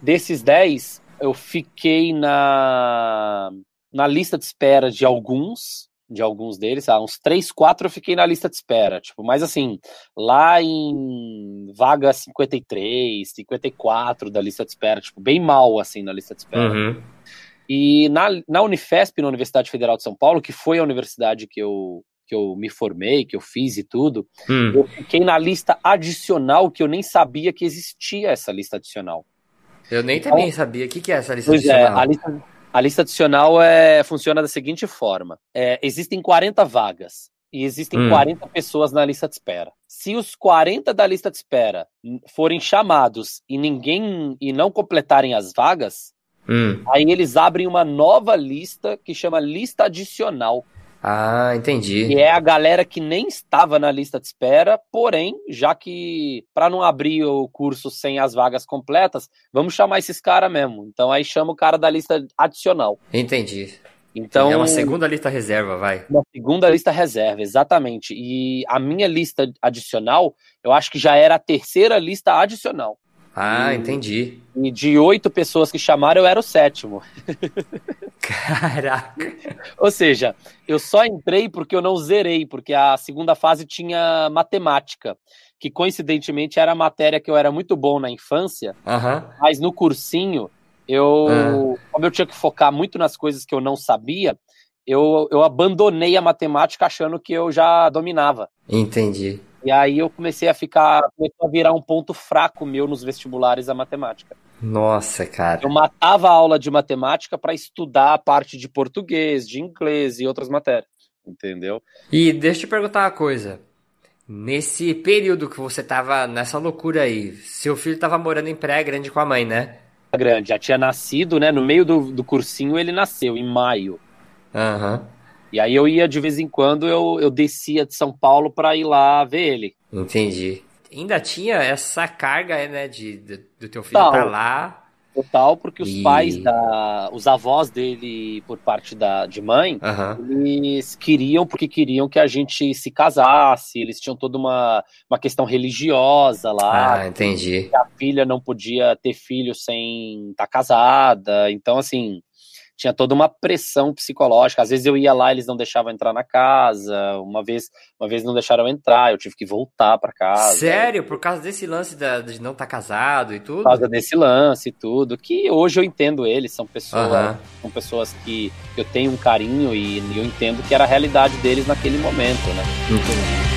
Desses 10, eu fiquei na, na lista de espera de alguns, de alguns deles, ah, uns 3, 4 eu fiquei na lista de espera, tipo, mas assim, lá em vaga 53, 54 da lista de espera, tipo, bem mal, assim, na lista de espera. Uhum. E na, na Unifesp, na Universidade Federal de São Paulo, que foi a universidade que eu, que eu me formei, que eu fiz e tudo, hum. eu fiquei na lista adicional, que eu nem sabia que existia essa lista adicional. Eu nem então, também sabia. O que, que é essa lista pois é, adicional? É, a lista, a lista adicional é, funciona da seguinte forma: é, existem 40 vagas e existem hum. 40 pessoas na lista de espera. Se os 40 da lista de espera forem chamados e ninguém e não completarem as vagas, hum. aí eles abrem uma nova lista que chama lista adicional. Ah, entendi. E é a galera que nem estava na lista de espera, porém, já que para não abrir o curso sem as vagas completas, vamos chamar esses caras mesmo. Então aí chama o cara da lista adicional. Entendi. Então, é uma segunda lista reserva, vai. Uma segunda lista reserva, exatamente. E a minha lista adicional, eu acho que já era a terceira lista adicional. Ah, e, entendi. E de oito pessoas que chamaram, eu era o sétimo. Caraca. Ou seja, eu só entrei porque eu não zerei, porque a segunda fase tinha matemática, que coincidentemente era a matéria que eu era muito bom na infância, uhum. mas no cursinho, eu, uhum. como eu tinha que focar muito nas coisas que eu não sabia, eu, eu abandonei a matemática achando que eu já dominava. Entendi. E aí eu comecei a ficar, começou a virar um ponto fraco meu nos vestibulares a matemática. Nossa, cara. Eu matava a aula de matemática para estudar a parte de português, de inglês e outras matérias. Entendeu? E deixa eu te perguntar uma coisa. Nesse período que você tava nessa loucura aí, seu filho tava morando em Praia Grande com a mãe, né? Grande, já tinha nascido, né? No meio do, do cursinho ele nasceu, em maio. Aham. Uhum. E aí eu ia de vez em quando, eu, eu descia de São Paulo para ir lá ver ele. Entendi. Ainda tinha essa carga, né, de, de do teu filho estar tá lá. total, porque os e... pais da. Os avós dele, por parte da, de mãe, uhum. eles queriam, porque queriam que a gente se casasse, eles tinham toda uma, uma questão religiosa lá. Ah, entendi. Que a filha não podia ter filho sem estar tá casada. Então, assim tinha toda uma pressão psicológica. Às vezes eu ia lá, eles não deixavam entrar na casa. Uma vez, uma vez não deixaram entrar, eu tive que voltar para casa. Sério? Por causa desse lance da, de não estar tá casado e tudo? Por causa desse lance e tudo. Que hoje eu entendo eles, são pessoas, uhum. são pessoas que eu tenho um carinho e eu entendo que era a realidade deles naquele momento, né? Entendi.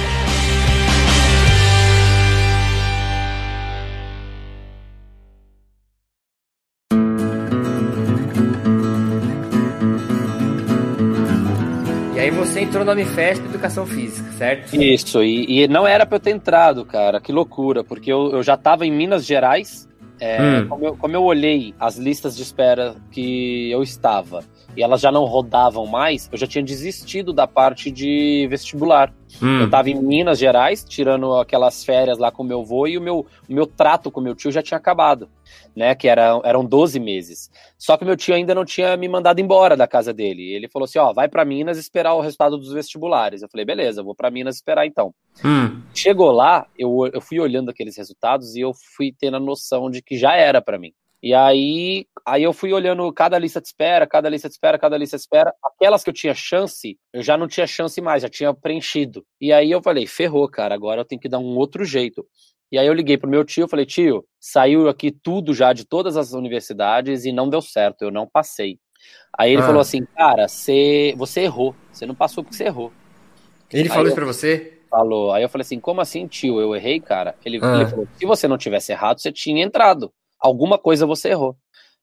Você entrou no Unifesp Educação Física, certo? Isso, e, e não era pra eu ter entrado, cara, que loucura, porque eu, eu já tava em Minas Gerais, é, hum. como, eu, como eu olhei as listas de espera que eu estava e elas já não rodavam mais, eu já tinha desistido da parte de vestibular. Hum. Eu estava em Minas Gerais, tirando aquelas férias lá com meu avô, e o meu, o meu trato com meu tio já tinha acabado, né? Que era, eram 12 meses. Só que meu tio ainda não tinha me mandado embora da casa dele. Ele falou assim: ó, vai para Minas esperar o resultado dos vestibulares. Eu falei, beleza, vou para Minas esperar então. Hum. Chegou lá, eu, eu fui olhando aqueles resultados e eu fui tendo a noção de que já era para mim. E aí, aí eu fui olhando cada lista de espera, cada lista de espera, cada lista de espera. Aquelas que eu tinha chance, eu já não tinha chance mais, já tinha preenchido. E aí eu falei, ferrou, cara, agora eu tenho que dar um outro jeito. E aí eu liguei pro meu tio, falei, tio, saiu aqui tudo já de todas as universidades e não deu certo, eu não passei. Aí ele ah. falou assim, cara, você, você errou, você não passou porque você errou. Ele aí falou isso pra você? Falou. Aí eu falei assim, como assim, tio? Eu errei, cara? Ele, ah. ele falou, se você não tivesse errado, você tinha entrado alguma coisa você errou.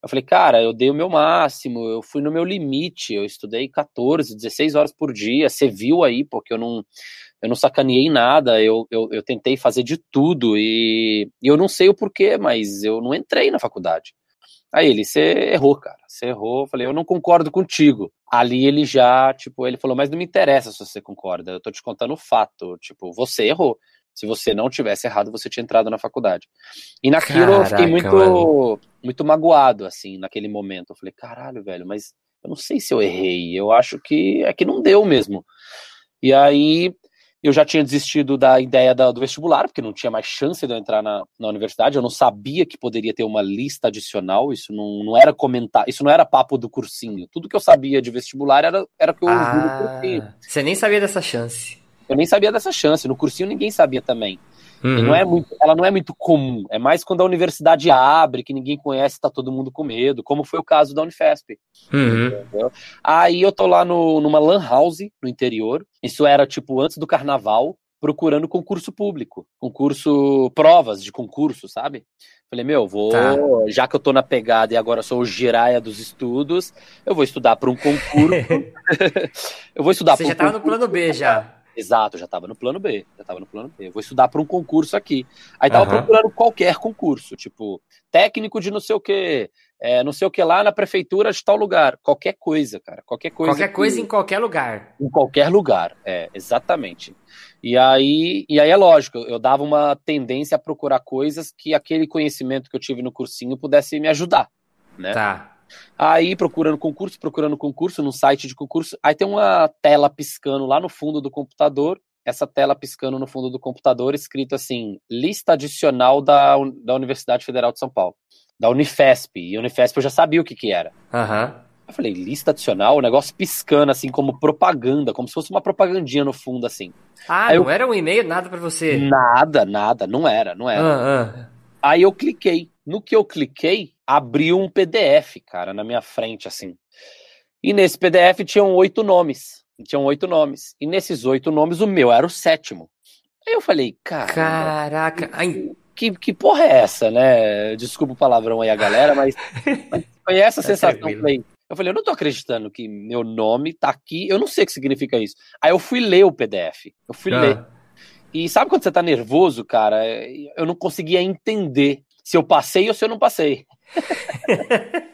Eu falei, cara, eu dei o meu máximo, eu fui no meu limite, eu estudei 14, 16 horas por dia, você viu aí, porque eu não, eu não sacaneei nada, eu, eu, eu tentei fazer de tudo e, e, eu não sei o porquê, mas eu não entrei na faculdade. Aí ele, você errou, cara, você errou. Eu falei, eu não concordo contigo. Ali ele já, tipo, ele falou, mas não me interessa se você concorda, eu tô te contando o fato, tipo, você errou. Se você não tivesse errado, você tinha entrado na faculdade. E naquilo Caraca, eu fiquei muito, muito magoado, assim, naquele momento. Eu falei, caralho, velho, mas eu não sei se eu errei. Eu acho que é que não deu mesmo. E aí eu já tinha desistido da ideia do vestibular, porque não tinha mais chance de eu entrar na, na universidade. Eu não sabia que poderia ter uma lista adicional. Isso não, não era comentar, isso não era papo do cursinho. Tudo que eu sabia de vestibular era, era o que eu ah. Você nem sabia dessa chance. Eu nem sabia dessa chance. No cursinho ninguém sabia também. Uhum. Não é muito, ela não é muito comum. É mais quando a universidade abre, que ninguém conhece, tá todo mundo com medo, como foi o caso da Unifesp. Uhum. Aí eu tô lá no, numa lan house no interior. Isso era tipo antes do carnaval, procurando concurso público, concurso, provas de concurso, sabe? Falei, meu, vou, tá. já que eu tô na pegada e agora sou o giraia dos estudos, eu vou estudar para um concurso. eu vou estudar Você já um tava concurso. no plano B já. Exato, já estava no plano B. Já estava no plano B. Eu vou estudar para um concurso aqui. Aí tava uhum. procurando qualquer concurso, tipo, técnico de não sei o que, é, não sei o que lá na prefeitura de tal lugar. Qualquer coisa, cara. Qualquer coisa. Qualquer que... coisa em qualquer lugar. Em qualquer lugar, é, exatamente. E aí, e aí é lógico, eu dava uma tendência a procurar coisas que aquele conhecimento que eu tive no cursinho pudesse me ajudar. Né? Tá. Aí procurando concurso, procurando concurso no site de concurso, aí tem uma tela piscando lá no fundo do computador, essa tela piscando no fundo do computador, escrito assim: lista adicional da, da Universidade Federal de São Paulo, da Unifesp. E Unifesp eu já sabia o que, que era. Aham. Uhum. Eu falei, lista adicional, o negócio piscando assim como propaganda, como se fosse uma propagandinha no fundo assim. Ah, Aí não eu... era um e-mail, nada para você? Nada, nada, não era, não era. Ah, ah. Aí eu cliquei. No que eu cliquei, abriu um PDF, cara, na minha frente, assim. E nesse PDF tinham oito nomes. Tinham oito nomes. E nesses oito nomes, o meu era o sétimo. Aí eu falei, cara. Caraca. Que, que porra é essa, né? Desculpa o palavrão aí a galera, mas, mas foi essa a tá sensação. Eu falei, eu falei, eu não tô acreditando que meu nome tá aqui. Eu não sei o que significa isso. Aí eu fui ler o PDF. Eu fui ah. ler. E sabe quando você tá nervoso, cara? Eu não conseguia entender se eu passei ou se eu não passei.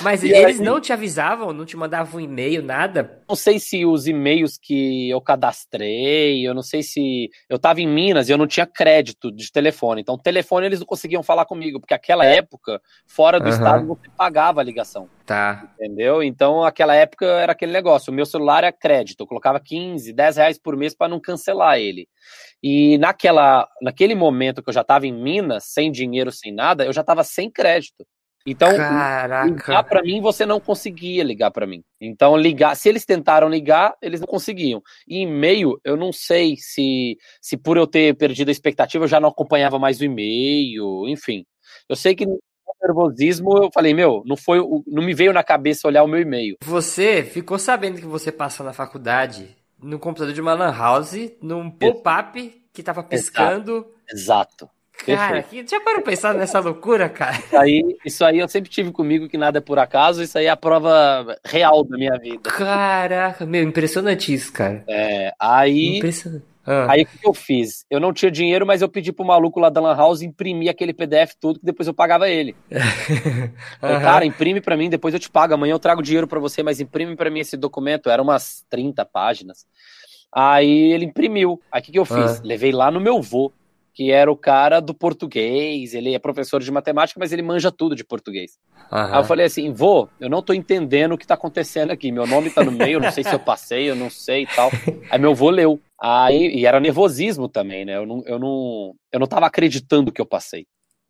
Mas E eles aí- não te avisavam, não te mandavam um e-mail, nada? Não sei se os e-mails que eu cadastrei, eu não sei se. Eu tava em Minas e eu não tinha crédito de telefone. Então, telefone eles não conseguiam falar comigo, porque aquela época, fora do Aham. estado, você pagava a ligação. Tá. Entendeu? Então, aquela época era aquele negócio. O meu celular era crédito. Eu colocava 15, 10 reais por mês para não cancelar ele. E naquela, naquele momento que eu já estava em Minas, sem dinheiro, sem nada, eu já estava sem crédito. Então, ligar Caraca. para mim, você não conseguia ligar para mim. Então, ligar, se eles tentaram ligar, eles não conseguiam. E e-mail, eu não sei se, se por eu ter perdido a expectativa, eu já não acompanhava mais o e-mail, enfim. Eu sei que no nervosismo eu falei, meu, não foi, não me veio na cabeça olhar o meu e-mail. Você ficou sabendo que você passou na faculdade no computador de uma lan house, num pop-up que tava piscando. Exato. Cara, que, já parou pra pensar nessa loucura, cara? Isso aí, isso aí eu sempre tive comigo que nada é por acaso, isso aí é a prova real da minha vida. Caraca, meu, impressionante isso, cara. É, aí, Impressionante. Ah, aí o que eu fiz? Eu não tinha dinheiro, mas eu pedi pro maluco lá da Lan House imprimir aquele PDF tudo que depois eu pagava ele. Falei. Cara, imprime pra mim, depois eu te pago. Amanhã eu trago dinheiro pra você, mas imprime pra mim esse documento. Era umas 30 páginas. Aí ele imprimiu. Aí o que, que eu fiz? Ah. Levei lá no meu vô, que era o cara do português. Ele é professor de matemática, mas ele manja tudo de português. aham. Aí eu falei assim, vô, eu não tô entendendo o que tá acontecendo aqui. Meu nome tá no meio, eu não sei se eu passei, eu não sei e tal. Aí meu vô leu. Aí, e era nervosismo também, né? Eu não, eu não, eu não tava acreditando que eu passei.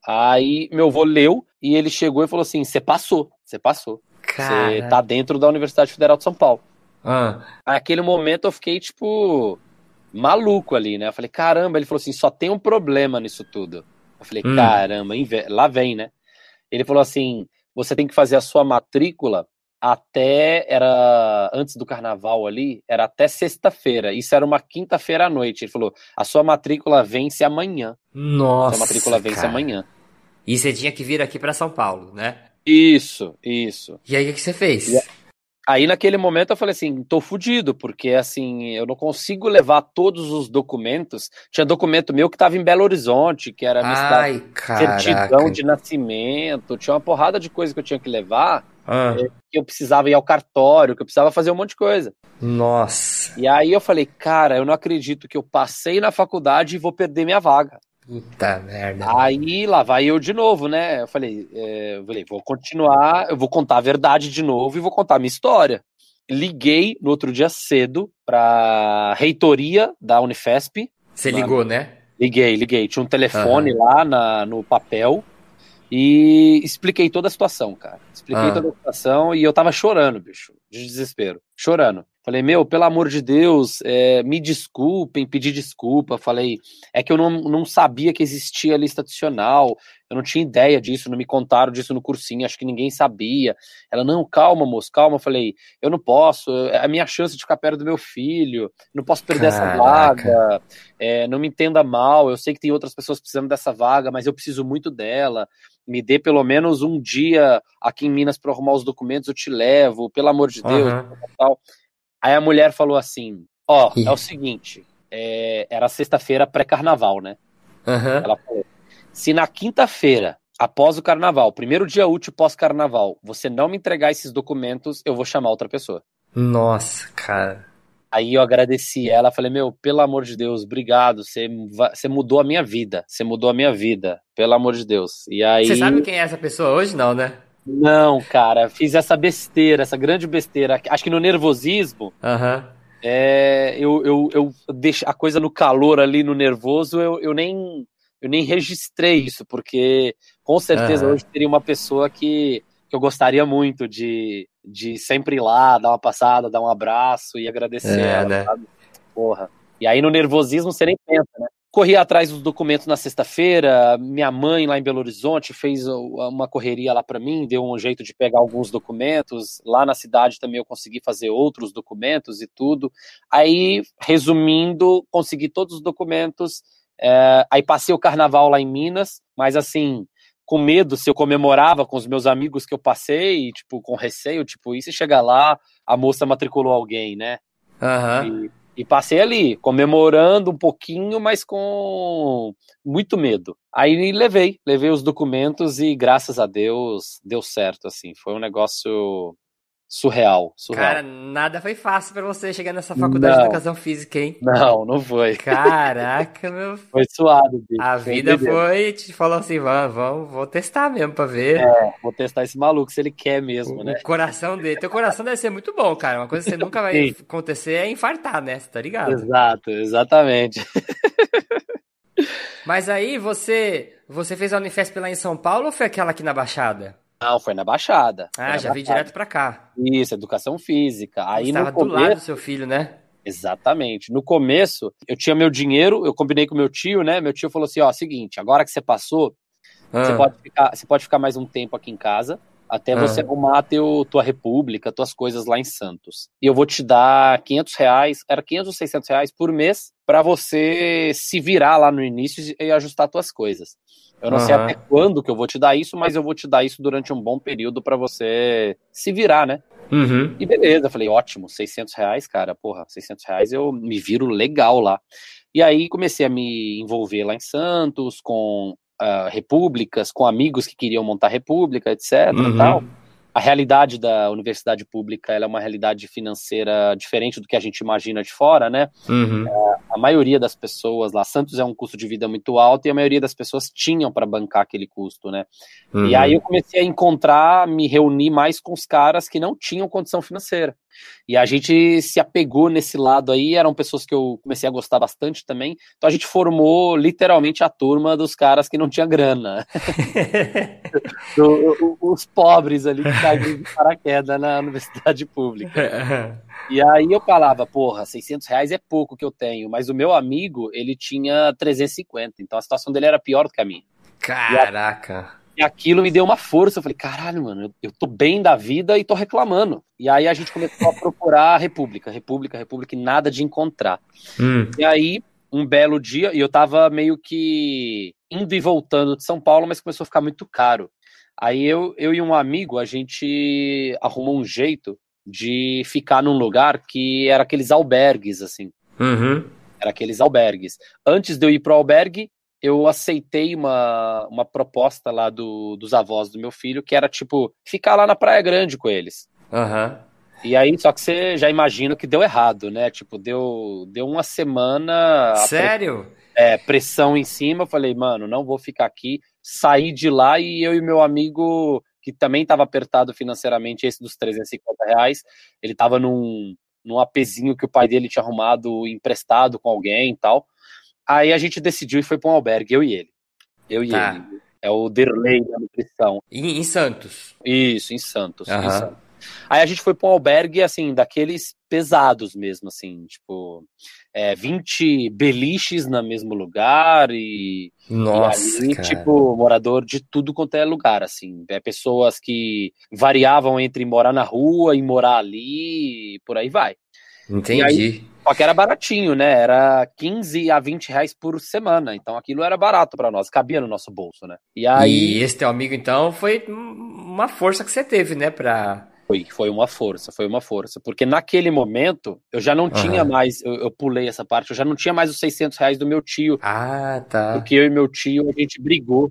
Aí meu vô leu e ele chegou e falou assim: você passou, você passou. Você tá dentro da Universidade Federal de São Paulo. Ah, Aí, Naquele momento eu fiquei, tipo, maluco ali, né? Eu falei, caramba, ele falou assim: só tem um problema nisso tudo. Eu falei, Hum. caramba, lá vem, né? Ele falou assim: você tem que fazer a sua matrícula até era antes do carnaval ali, era até sexta-feira. Isso era uma quinta-feira à noite. Ele falou: a sua matrícula vence amanhã. nossa. sua matrícula vence cara. amanhã. E você tinha que vir aqui pra São Paulo, né? Isso, isso. E aí, o que que você fez? E Aí naquele momento eu falei assim, tô fudido, porque assim, eu não consigo levar todos os documentos. Tinha documento meu que tava em Belo Horizonte, que era Ai, caraca. certidão de nascimento, tinha uma porrada de coisa que eu tinha que levar, Ah, que eu precisava ir ao cartório, que eu precisava fazer um monte de coisa. nossa. E aí eu falei, cara, eu não acredito que eu passei na faculdade e vou perder minha vaga. Puta merda. Aí lá vai eu de novo, né? Eu falei, é, eu falei, vou continuar, eu vou contar a verdade de novo e vou contar a minha história. Liguei no outro dia cedo pra reitoria da Unifesp. Você ligou, né? Liguei, liguei. Tinha um telefone lá na, no papel e expliquei toda a situação, cara. Expliquei Ah. toda a situação e eu tava chorando, bicho, de desespero. Chorando. Falei, meu, pelo amor de Deus, é, me desculpem, pedi desculpa. Falei, é que eu não, não sabia que existia lista adicional, eu não tinha ideia disso, não me contaram disso no cursinho, acho que ninguém sabia. Ela, não, calma, moço, calma. Eu falei, eu não posso, é a minha chance de ficar perto do meu filho, não posso perder essa Caraca. vaga, é, não me entenda mal, eu sei que tem outras pessoas precisando dessa vaga, mas eu preciso muito dela. Me dê pelo menos um dia aqui em Minas para arrumar os documentos, eu te levo, pelo amor de Deus, Aham. tal. Aí a mulher falou assim: Ó, Ih. é o seguinte, é, era sexta-feira pré-carnaval, né? Aham. Ela falou: se na quinta-feira, após o carnaval, primeiro dia útil pós-carnaval, você não me entregar esses documentos, eu vou chamar outra pessoa. Nossa, cara. Aí eu agradeci ela, falei, meu, pelo amor de Deus, obrigado, você, você mudou a minha vida, você mudou a minha vida, pelo amor de Deus. E aí, Você sabe quem é essa pessoa hoje? Não, né? Não, cara, fiz essa besteira, essa grande besteira, acho que no nervosismo, Aham. é, eu, eu, eu deixo a coisa no calor ali, no nervoso, eu, eu nem eu nem registrei isso, porque com certeza Aham. hoje teria uma pessoa que, que eu gostaria muito de, de sempre ir lá, dar uma passada, dar um abraço e agradecer É, ela, né? Porra. E aí no nervosismo você nem pensa, né? Corri atrás dos documentos na sexta-feira, minha mãe lá em Belo Horizonte fez uma correria lá para mim, deu um jeito de pegar alguns documentos. Lá na cidade também eu consegui fazer outros documentos e tudo. Aí, resumindo, consegui todos os documentos. é, aí passei o carnaval lá em Minas, mas assim, com medo se eu comemorava com os meus amigos que eu passei, tipo, com receio, tipo, e se chegar lá, a moça matriculou alguém, né? Aham. E, E passei ali, comemorando um pouquinho, mas com muito medo. Aí levei, levei os documentos e graças a Deus deu certo, assim. Foi um negócio surreal, surreal. Cara, nada foi fácil para você chegar nessa faculdade Não. de educação física, hein? Não, não foi. Caraca, meu. Foi suado, bicho. A vida foi, te falou assim, vamos, vamos, vou testar mesmo pra ver. É, vou testar esse maluco se ele quer mesmo, O né? coração dele. Teu coração deve ser muito bom, cara. Uma coisa que você nunca vai Sim. acontecer é infartar, né? Você tá ligado? Exato, exatamente. Mas aí você você fez a Unifesp lá em São Paulo ou foi aquela aqui na Baixada? Não, foi na Baixada. Ah, na já vi Baixada. direto pra cá. Isso, educação física. Aí Estava no do lado do começo, seu filho, né? exatamente. No começo, eu tinha meu dinheiro, eu combinei com meu tio, né? Meu tio falou assim: ó, seguinte, agora que você passou, você, Ah, pode ficar, você pode ficar mais um tempo aqui em casa, até Ah. você arrumar teu, tua república, tuas coisas lá em Santos. E eu vou te dar 500 reais, era 500 ou 600 reais por mês, para você se virar lá no início e ajustar tuas coisas. Eu não sei Aham. até quando que eu vou te dar isso, mas eu vou te dar isso durante um bom período para você se virar, né? Uhum. E beleza, eu falei, ótimo, 600 reais, cara, porra, 600 reais eu me viro legal lá. E aí comecei a me envolver lá em Santos, com ah, repúblicas, com amigos que queriam montar república, etc. Uhum. e tal. A realidade da universidade pública é uma realidade financeira diferente do que a gente imagina de fora, né? Uhum. A maioria das pessoas lá, Santos é um custo de vida muito alto e a maioria das pessoas tinham para bancar aquele custo, né? E Uhum. aí eu comecei a encontrar, me reunir mais com os caras que não tinham condição financeira. E a gente se apegou nesse lado aí, eram pessoas que eu comecei a gostar bastante também. Então a gente formou literalmente a turma dos caras que não tinha grana. Do- os pobres ali que caíram de paraquedas na universidade pública. E aí eu falava, porra, 600 reais é pouco que eu tenho, mas o meu amigo, ele tinha 350, então a situação dele era pior do que a minha. Caraca. E aquilo me deu uma força. Eu falei, caralho, mano, eu, eu tô bem da vida e tô reclamando. E aí a gente começou a procurar a República, República, República, e nada de encontrar. Hum. E aí, um belo dia, e eu tava meio que indo e voltando de São Paulo, mas começou a ficar muito caro. Aí eu, eu e um amigo, a gente arrumou um jeito de ficar num lugar que era aqueles albergues, assim Uhum. era aqueles albergues. Antes de eu ir pro albergue, eu aceitei uma, uma proposta lá do, dos avós do meu filho, que era tipo, ficar lá na Praia Grande com eles. Aham. E aí, só que você já imagina que deu errado, né? Tipo, deu, deu uma semana a pre- Sério? é, pressão em cima. Eu falei, mano, não vou ficar aqui. Saí de lá e eu e meu amigo, que também estava apertado financeiramente, esse dos 350 reais, ele tava num, num apezinho que o pai dele tinha arrumado emprestado com alguém e tal. Aí a gente decidiu e foi para um albergue, eu e ele. Eu e Tá. ele. É o Derlei da nutrição. Em, em Santos. Isso, em Santos. em Aham. Santos. Aí a gente foi para um albergue, assim, daqueles pesados mesmo, assim, tipo, é, 20 beliches no mesmo lugar e, Nossa, e aí, tipo, morador de tudo quanto é lugar, assim. É, pessoas que variavam entre morar na rua e morar ali, e por aí vai. Entendi. Só que era baratinho, né? Era 15 a 20 reais por semana. Então aquilo era barato pra nós, cabia no nosso bolso, né? E aí E esse teu amigo, então, foi uma força que você teve, né? Pra. foi, foi uma força, foi uma força. Porque naquele momento eu já não tinha Aham. mais, eu, eu pulei essa parte, eu já não tinha mais os 600 reais do meu tio. Ah, tá. Porque eu e meu tio, a gente brigou.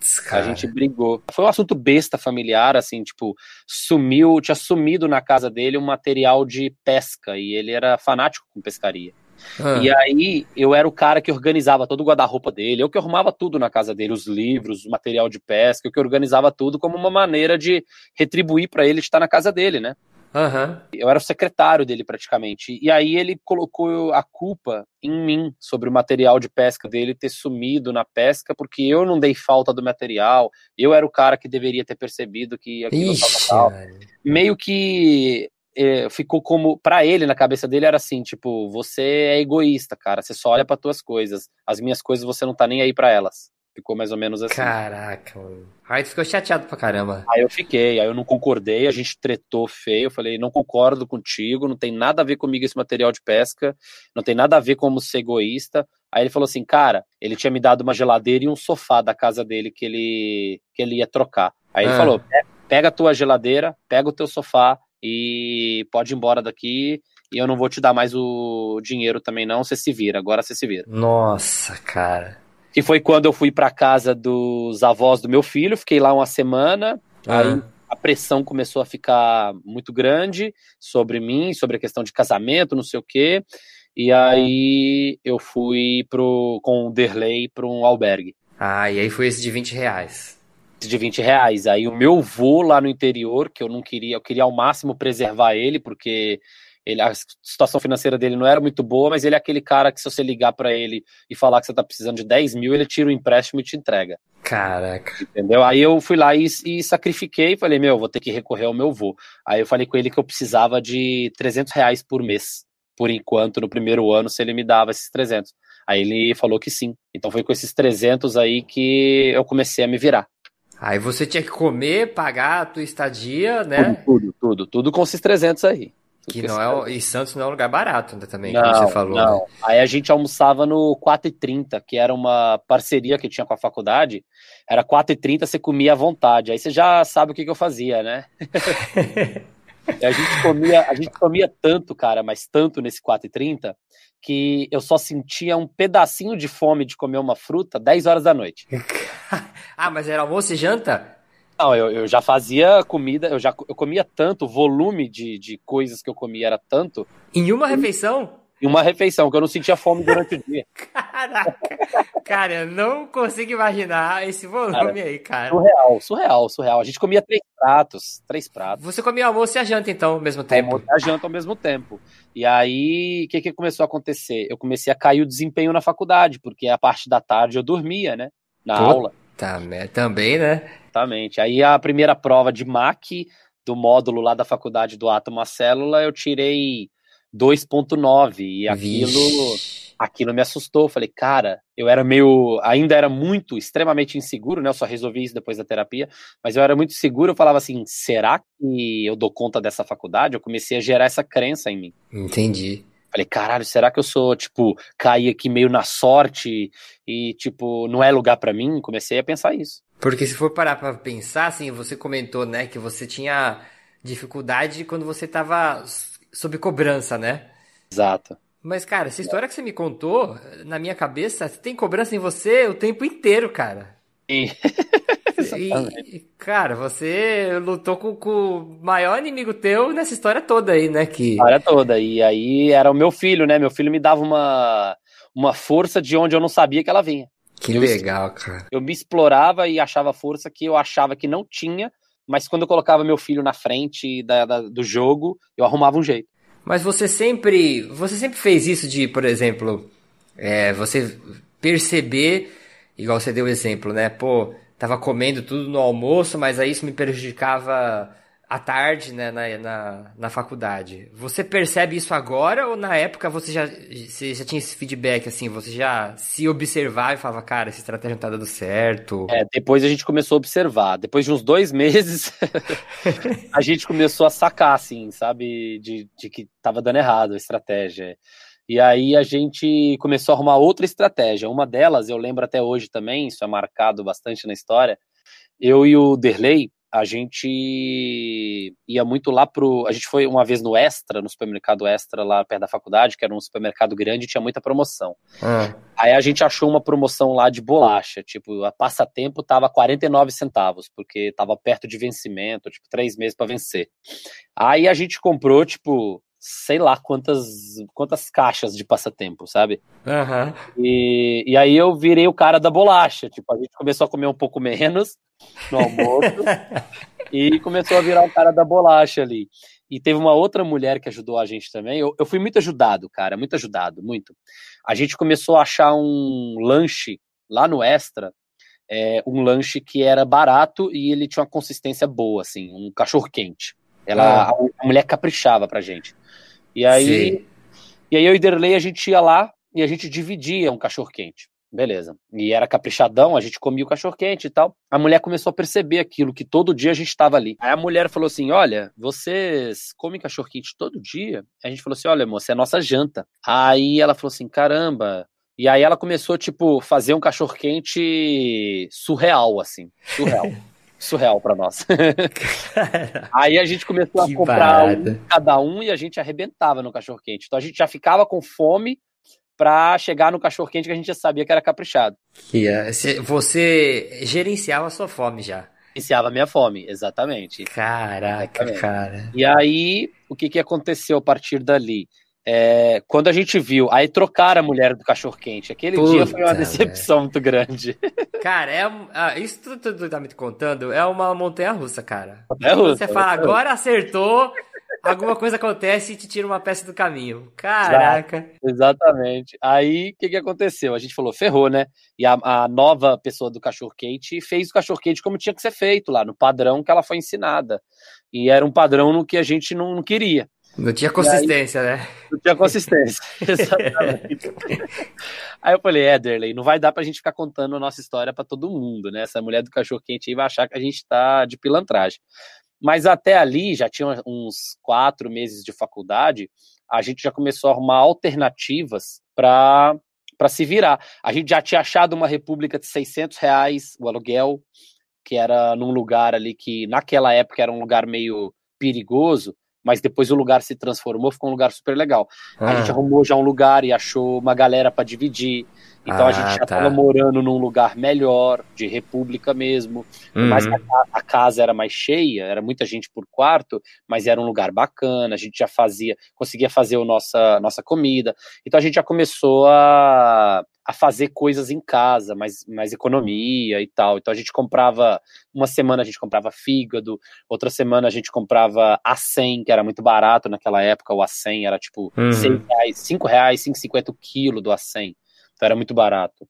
Putz, A cara. gente brigou. Foi um assunto besta familiar, assim, tipo, sumiu, tinha sumido na casa dele um material de pesca e ele era fanático com pescaria. Ah, E aí eu era o cara que organizava todo o guarda-roupa dele, eu que arrumava tudo na casa dele, os livros, o material de pesca, eu que organizava tudo como uma maneira de retribuir pra ele estar na casa dele, né? Aham. Eu era o secretário dele praticamente. E aí ele colocou a culpa em mim sobre o material de pesca dele ter sumido na pesca, porque eu não dei falta do material, eu era o cara que deveria ter percebido que aquilo Ixi, tal, tal. Meio que é, ficou como para ele na cabeça dele era assim, tipo, você é egoísta, cara, você só olha para tuas coisas, as minhas coisas você não tá nem aí para elas. Ficou mais ou menos assim. Caraca, mano. Aí tu ficou chateado pra caramba. Aí eu fiquei, aí eu não concordei, a gente tretou feio, eu falei, não concordo contigo, não tem nada a ver comigo esse material de pesca, não tem nada a ver como ser egoísta. Aí ele falou assim, cara, ele tinha me dado uma geladeira e um sofá da casa dele que ele, que ele ia trocar. Aí ele Ah. falou, "Pe- pega a tua geladeira, pega o teu sofá e pode ir embora daqui e eu não vou te dar mais o dinheiro também não, você se vira, agora você se vira. Nossa, cara. Que foi quando eu fui para casa dos avós do meu filho, fiquei lá uma semana, Ah. aí a pressão começou a ficar muito grande sobre mim, sobre a questão de casamento, não sei o quê. E aí eu fui pro, com o Derley para um albergue Ah, e aí foi esse de 20 reais. de 20 reais. Aí o meu vô lá no interior, que eu não queria, eu queria ao máximo preservar ele, porque ele, a situação financeira dele não era muito boa, mas ele é aquele cara que se você ligar para ele e falar que você tá precisando de 10 mil, ele tira o empréstimo e te entrega. Caraca. Entendeu? Aí eu fui lá e, e sacrifiquei, falei, meu, vou ter que recorrer ao meu vô. Aí eu falei com ele que eu precisava de 300 reais por mês, por enquanto, no primeiro ano, se ele me dava esses 300. Aí ele falou que sim. Então foi com esses 300 aí que eu comecei a me virar. Aí você tinha que comer, pagar a tua estadia, né? Tudo, tudo, tudo com esses 300 aí. Que não é, e Santos não é um lugar barato ainda também, 300. como você falou. Não. né? Aí a gente almoçava no 4,30, que era uma parceria que tinha com a faculdade. Era 4,30, você comia à vontade. Aí você já sabe o que, que eu fazia, né? E a gente comia, a gente comia tanto, cara, mas tanto nesse 4,30, que eu só sentia um pedacinho de fome de comer uma fruta 10 horas da noite. ah, mas era almoço e janta? Não, eu, eu já fazia comida, eu já eu comia tanto, o volume de, de coisas que eu comia era tanto, Em uma refeição? em uma refeição, que eu não sentia fome durante o dia. Caraca! Cara, eu não consigo imaginar esse volume aí, cara. Surreal, surreal, surreal. A gente comia três pratos, três pratos. Você comia almoço e a janta, então, ao mesmo tempo? Almoço e a janta ao mesmo tempo. E aí, o que, que começou a acontecer? Eu comecei a cair o desempenho na faculdade, porque a parte da tarde eu dormia, né? Na Pô. aula. Tá, né? Também, né? Exatamente. Aí a primeira prova de MAC do módulo lá da faculdade do Átomo à Célula, eu tirei 2.9 e aquilo, Vixe. aquilo me assustou. Falei, cara, eu era meio, ainda era muito, extremamente inseguro, né? Eu só resolvi isso depois da terapia, mas eu era muito seguro. Eu falava assim, será que eu dou conta dessa faculdade? Eu comecei a gerar essa crença em mim. Entendi. Falei, caralho, será que eu sou, tipo, caí aqui meio na sorte e, tipo, não é lugar pra mim? Comecei a pensar isso. Porque se for parar pra pensar, assim, você comentou, né, que você tinha dificuldade quando você tava sob cobrança, né? Exato. Mas, cara, essa história que você me contou, na minha cabeça, tem cobrança em você o tempo inteiro, cara. E, e, cara, você lutou com, com o maior inimigo teu nessa história toda aí, né? Que... A área toda. E aí era o meu filho, né? Meu filho me dava uma, uma força de onde eu não sabia que ela vinha. Que eu- legal, cara. Eu me explorava e achava força que eu achava que não tinha, mas quando eu colocava meu filho na frente da- da- do jogo, eu arrumava um jeito. Mas você sempre, você sempre fez isso de, por exemplo, é, você perceber, igual você deu o exemplo, né? Pô, tava comendo tudo no almoço, mas aí isso me prejudicava à tarde, né, na, na, na faculdade. Você percebe isso agora ou na época você já, você já tinha esse feedback, assim, você já se observava e falava, cara, essa estratégia não tá dando certo? É, depois a gente começou a observar. Depois de uns dois meses, a gente começou a sacar, assim, sabe? De, de que tava dando errado a estratégia. E aí a gente começou a arrumar outra estratégia. Uma delas, eu lembro até hoje também, isso é marcado bastante na história. Eu e o Derley, a gente ia muito lá pro. A gente foi uma vez no Extra, no supermercado Extra, lá perto da faculdade, que era um supermercado grande e tinha muita promoção. Ah, Aí a gente achou uma promoção lá de bolacha, tipo, a passatempo tava 49 centavos, porque tava perto de vencimento, tipo, três meses para vencer. Aí a gente comprou, tipo, sei lá quantas, quantas caixas de passatempo, sabe? Aham. E, e aí eu virei o cara da bolacha, tipo, a gente começou a comer um pouco menos no almoço e começou a virar o cara da bolacha ali. E teve uma outra mulher que ajudou a gente também. Eu, eu fui muito ajudado, cara, muito ajudado, muito. A gente começou a achar um lanche lá no Extra, é, um lanche que era barato e ele tinha uma consistência boa, assim, um cachorro quente. Ela, Ah. a, a mulher caprichava pra gente. E aí, Sim. e aí eu e Derlei a gente ia lá e a gente dividia um cachorro quente. Beleza. E era caprichadão, a gente comia o cachorro quente e tal. A mulher começou a perceber aquilo, que todo dia a gente estava ali. Aí a mulher falou assim: Olha, vocês comem cachorro quente todo dia? A gente falou assim: Olha, moça, é a nossa janta. Aí ela falou assim: Caramba. E aí ela começou, tipo, fazer um cachorro quente surreal, assim. Surreal. surreal para nós. Aí a gente começou a comprar um, cada um e a gente arrebentava no cachorro quente. Então a gente já ficava com fome pra chegar no cachorro quente que a gente já sabia que era caprichado. Que, é, cê- você gerenciava a sua fome já. Iniciava a minha fome, exatamente. Caraca, Exatamente. cara. E aí, o que, que aconteceu a partir dali? É, quando a gente viu, aí trocaram a mulher do cachorro quente. Aquele dia foi uma Puta, decepção muito grande. Cara, é, um- ah, isso tudo tu, tu tá me contando é uma montanha russa, cara. É russa, Você fala, é russa. agora acertou, alguma coisa acontece e te tira uma peça do caminho. Caraca. Exatamente. Aí, o que, que aconteceu? A gente falou, ferrou, né? E a, a nova pessoa do cachorro quente fez o cachorro quente como tinha que ser feito lá, no padrão que ela foi ensinada. E era um padrão no que a gente não, não queria. Não tinha consistência, né? Não tinha consistência. Exatamente. Aí eu falei, Ederley, não vai dar pra gente ficar contando a nossa história pra todo mundo, né? Essa mulher do cachorro quente aí vai achar que a gente tá de pilantragem. Mas até ali, já tinha uns quatro meses de faculdade, a gente já começou a arrumar alternativas para para se virar. A gente já tinha achado uma república de 600 reais o aluguel, que era num lugar ali que naquela época era um lugar meio perigoso, mas depois o lugar se transformou, ficou um lugar super legal. A gente Ah, arrumou já um lugar e achou uma galera para dividir. Então a Ah, gente já tá. estava morando num lugar melhor, de república mesmo. Uhum. a, ca- a casa era mais cheia, era muita gente por quarto, mas era um lugar bacana, a gente já fazia, conseguia fazer a nossa, nossa comida. Então a gente já começou a, a fazer coisas em casa, mais, mais economia e tal. Então a gente comprava, uma semana a gente comprava fígado, outra semana a gente comprava A100, que era muito barato naquela época, o A100 era tipo Uhum. 6 reais, 5 reais, 5,50 o quilo do A100. Então era muito barato.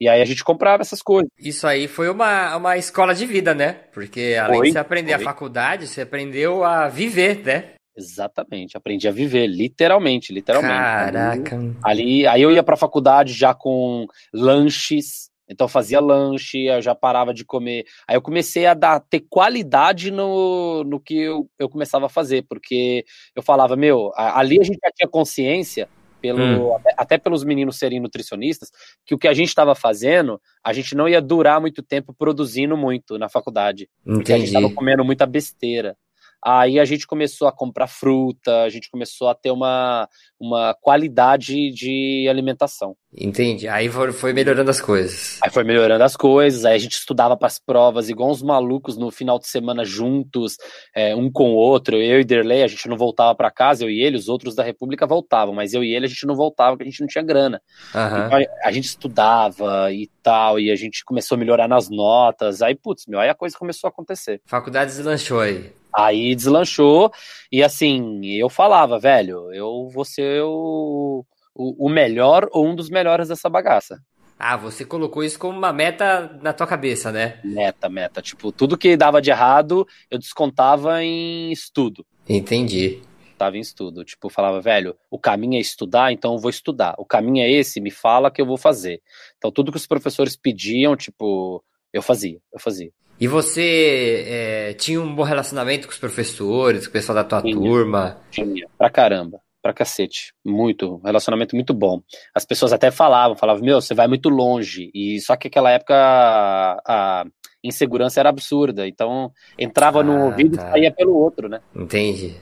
E aí a gente comprava essas coisas. Isso aí foi uma, uma escola de vida, né? Porque além Foi, de você aprender a foi. faculdade, você aprendeu a viver, né? Exatamente, aprendi a viver, literalmente, literalmente. Caraca. Ali, aí eu ia para a faculdade já com lanches, então eu fazia lanche, eu já parava de comer. Aí eu comecei a dar, ter qualidade no, no que eu, eu começava a fazer, porque eu falava, meu, ali a gente já tinha consciência, pelo, até, até pelos meninos serem nutricionistas, que o que a gente estava fazendo, a gente não ia durar muito tempo produzindo muito na faculdade. Porque a gente Entendi. estava comendo muita besteira. Aí a gente começou a comprar fruta, a gente começou a ter uma, uma qualidade de alimentação. Entendi. Aí foi melhorando as coisas. Aí foi melhorando as coisas, aí a gente estudava para as provas, igual uns malucos no final de semana juntos, é, um com o outro. Eu e Derley, a gente não voltava para casa, eu e ele, os outros da República voltavam, mas eu e ele a gente não voltava porque a gente não tinha grana. Aham. Então, a- a gente estudava e tal, e a gente começou a melhorar nas notas. Aí, putz, meu, aí a coisa começou a acontecer. Faculdade deslanchou aí. Aí deslanchou, e assim, eu falava, velho, eu vou ser o, o, o melhor ou um dos melhores dessa bagaça. Ah, você colocou isso como uma meta na tua cabeça, né? Meta, meta. Tipo, tudo que dava de errado, eu descontava em estudo. Entendi. Tava em estudo. Tipo, falava, velho, o caminho é estudar, então eu vou estudar. O caminho é esse, me fala que eu vou fazer. Então, tudo que os professores pediam, tipo, eu fazia, eu fazia. E você é, tinha um bom relacionamento com os professores, com o pessoal da tua Tinha. turma? Tinha. Pra caramba. Pra cacete. Muito. Um relacionamento muito bom. As pessoas até falavam, falavam, meu, você vai muito longe. E só que naquela época a, a insegurança era absurda. Então entrava no Ah, ouvido tá. e saía pelo outro, né? Entendi.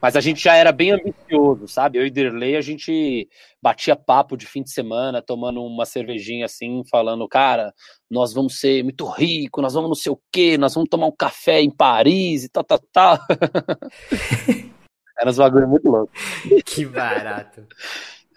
Mas a gente já era bem ambicioso, sabe? Eu e Derley, a gente batia papo de fim de semana, tomando uma cervejinha assim, falando, cara, nós vamos ser muito ricos, nós vamos não sei o quê, nós vamos tomar um café em Paris e tal, tal, tal. Era uns bagulho muito louco. Que barato.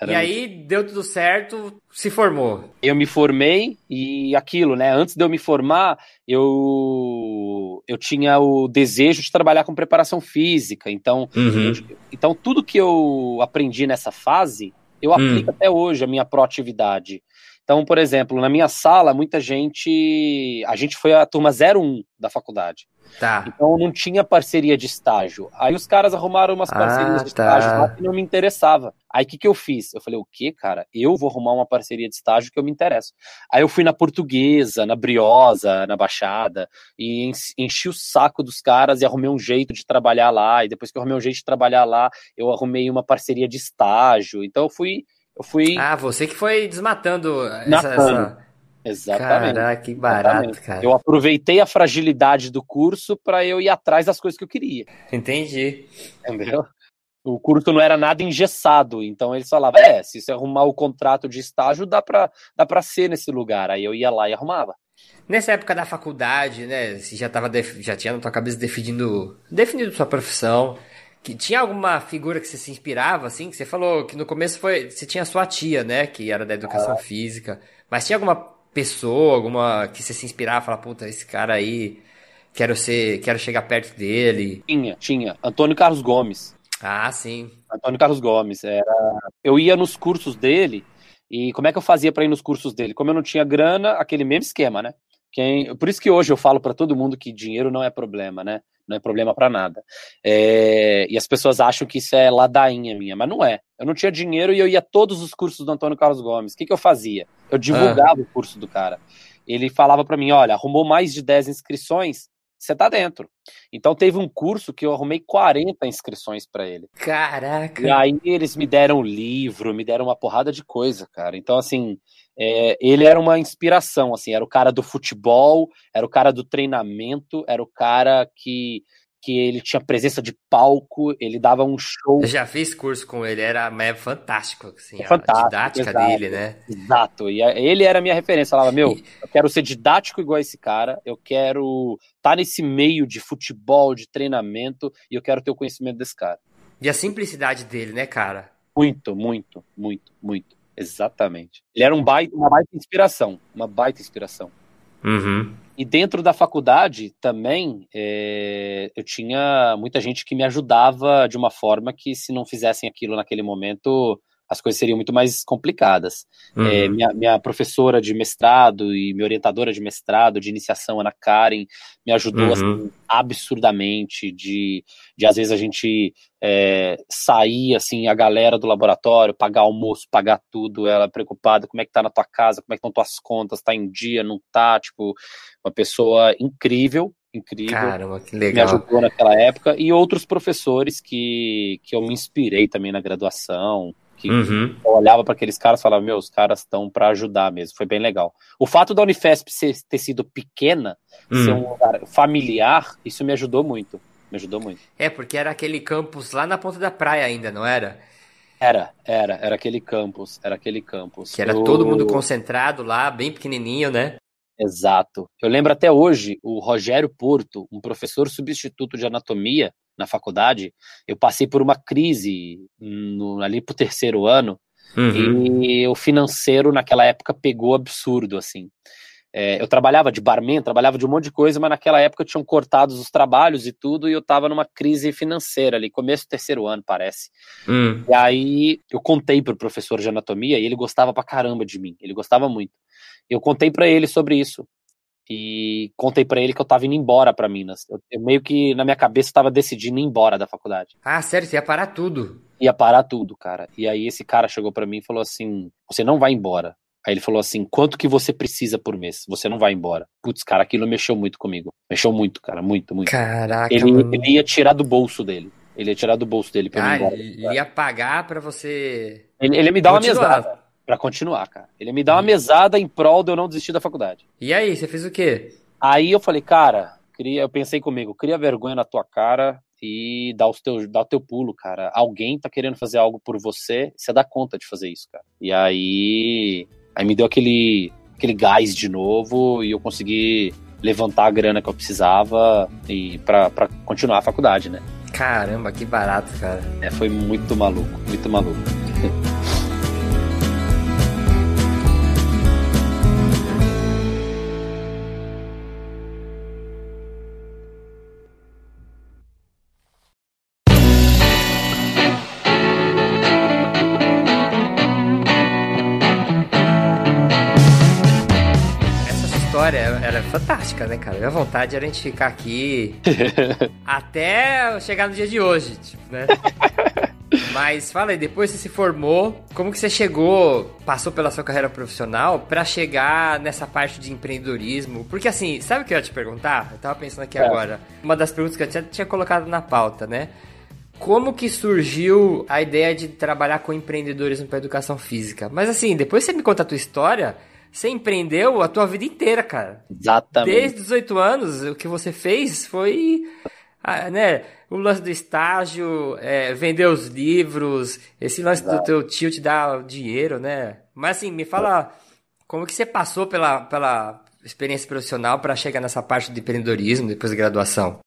Era E aí deu tudo certo, se formou. eu me formei e aquilo, né? Antes de eu me formar, eu eu tinha o desejo de trabalhar com preparação física. Então, Uhum. eu- então tudo que eu aprendi nessa fase, eu aplico até hoje a minha proatividade. Então, por exemplo, na minha sala, muita gente, a gente foi a turma 01 da faculdade. Tá. Então não tinha parceria de estágio. Aí os caras arrumaram umas Ah, parcerias de tá. estágio lá que não me interessava. Aí o que, que eu fiz? Eu falei, o que, cara? Eu vou arrumar uma parceria de estágio que eu me interesso. Aí eu fui na Portuguesa, na Briosa, na Baixada, e en- enchi o saco dos caras e arrumei um jeito de trabalhar lá. E depois que eu arrumei um jeito de trabalhar lá, eu arrumei uma parceria de estágio. Então eu fui. Eu fui. Ah, você que foi desmatando essa, essa, Exatamente. Caraca, que barato, Exatamente. cara. Eu aproveitei a fragilidade do curso para eu ir atrás das coisas que eu queria, Entendi. entendeu? O curso não era nada engessado, então eles falavam, é, se você arrumar o contrato de estágio, dá pra, dá pra ser nesse lugar. Aí eu ia lá e arrumava. Nessa época da faculdade, né, você já tava def- já tinha na tua cabeça definindo, definindo sua profissão, que tinha alguma figura que você se inspirava assim, que você falou que no começo foi, você tinha a sua tia, né, que era da educação física, mas tinha alguma pessoa, alguma que você se inspirava, falar, puta, esse cara aí, quero ser, quero chegar perto dele. Tinha, tinha. Antônio Carlos Gomes. Ah, sim. Antônio Carlos Gomes. Era... Eu ia nos cursos dele, e como é que eu fazia para ir nos cursos dele? Como eu não tinha grana, aquele mesmo esquema, né? Quem... Por isso que hoje eu falo para todo mundo que dinheiro não é problema, né? Não é problema para nada. É, E as pessoas acham que isso é ladainha minha, mas não é. Eu não tinha dinheiro e eu ia a todos os cursos do Antônio Carlos Gomes. O que, que eu fazia? Eu divulgava o curso do cara. Ele falava para mim: olha, arrumou mais de 10 inscrições, você tá dentro. Então teve um curso que eu arrumei 40 inscrições para ele. E Caraca. aí eles me deram livro, me deram uma porrada de coisa, cara. Então, assim, é, ele era uma inspiração, assim, era o cara do futebol, era o cara do treinamento, era o cara que, que ele tinha presença de palco, ele dava um show Eu já fiz curso com ele, era é fantástico, assim, É a fantástico, didática exato. dele, né? Exato, e a- ele era a minha referência. Eu falava, meu, eu quero ser didático igual esse cara, eu quero estar nesse meio de futebol, de treinamento, e eu quero ter o conhecimento desse cara. E a simplicidade dele, né, cara? Muito, muito, muito, muito. Exatamente. Ele era um baita, uma baita inspiração, uma baita inspiração. Uhum. E dentro da faculdade também, é, eu tinha muita gente que me ajudava de uma forma que, se não fizessem aquilo naquele momento, as coisas seriam muito mais complicadas. Uhum. É, minha, minha professora de mestrado e minha orientadora de mestrado, de iniciação, Ana Karen, me ajudou Uhum. assim, absurdamente de, de às vezes a gente é, sair assim, a galera do laboratório, pagar almoço, pagar tudo, ela preocupada, como é que tá na tua casa, como é que estão tuas contas, tá em dia, não tá, tipo, uma pessoa incrível, incrível Caramba, que me legal. ajudou naquela época, e outros professores que, que eu me inspirei também na graduação, que Uhum. eu olhava para aqueles caras e falava, meu, os caras estão para ajudar mesmo, foi bem legal. O fato da Unifesp ser, ter sido pequena, ser Hum. um lugar familiar, isso me ajudou muito, me ajudou muito. É, porque era aquele campus lá na ponta da praia ainda, não era? Era, era, era aquele campus, era aquele campus. Que era Eu- todo mundo concentrado lá, bem pequenininho, né? Exato. Eu lembro até hoje, o Rogério Porto, um professor substituto de anatomia na faculdade, eu passei por uma crise no, ali pro terceiro ano, Uhum. e o financeiro naquela época pegou absurdo, assim. É, eu trabalhava de barman, trabalhava de um monte de coisa, mas naquela época tinham cortado os trabalhos e tudo, e eu tava numa crise financeira ali, começo do terceiro ano, parece. Hum. E aí eu contei pro professor de anatomia e ele gostava pra caramba de mim, ele gostava muito. Eu contei pra ele sobre isso. E contei pra ele que eu tava indo embora pra Minas. Eu, eu meio que na minha cabeça tava decidindo ir embora da faculdade. Ah, sério, você ia parar tudo. Ia parar tudo, cara. E aí esse cara chegou pra mim e falou assim: "Você não vai embora". Aí ele falou assim: "Quanto que você precisa por mês? Você não vai embora". Putz, cara, aquilo mexeu muito comigo. Mexeu muito, cara, muito, muito. Caraca, Ele, mano. ele ia tirar do bolso dele. Ele ia tirar do bolso dele pra eu ir Ah, embora. ele ia pagar pra você. Ele, ele ia me dá uma Continuar. mesada pra continuar, cara. Ele me dá uma mesada em prol de eu não desistir da faculdade. E aí, você fez o quê? Aí eu falei, cara, queria, eu pensei comigo, cria vergonha na tua cara e dá, os teus, dá o teu pulo, cara. Alguém tá querendo fazer algo por você, você dá conta de fazer isso, cara. E aí, aí me deu aquele, aquele gás de novo e eu consegui levantar a grana que eu precisava e para continuar a faculdade, né? Caramba, que barato, cara. É, foi muito maluco, muito maluco. Minha vontade era a gente ficar aqui até chegar no dia de hoje, tipo, né? Mas fala aí, depois você se formou, como que você chegou, passou pela sua carreira profissional pra chegar nessa parte de empreendedorismo? Porque assim, sabe o que eu ia te perguntar? Eu tava pensando aqui É. agora. Uma das perguntas que eu tinha, tinha colocado na pauta, né? Como que surgiu a ideia de trabalhar com empreendedorismo para educação física? Mas assim, depois você me conta a tua história, você empreendeu a tua vida inteira, cara. Exatamente. Desde os 18 anos, o que você fez foi, né, o lance do estágio, é, vender os livros, esse lance Exato. do teu tio te dar dinheiro, né? Mas assim, me fala como que você passou pela, pela experiência profissional para chegar nessa parte de empreendedorismo depois da graduação?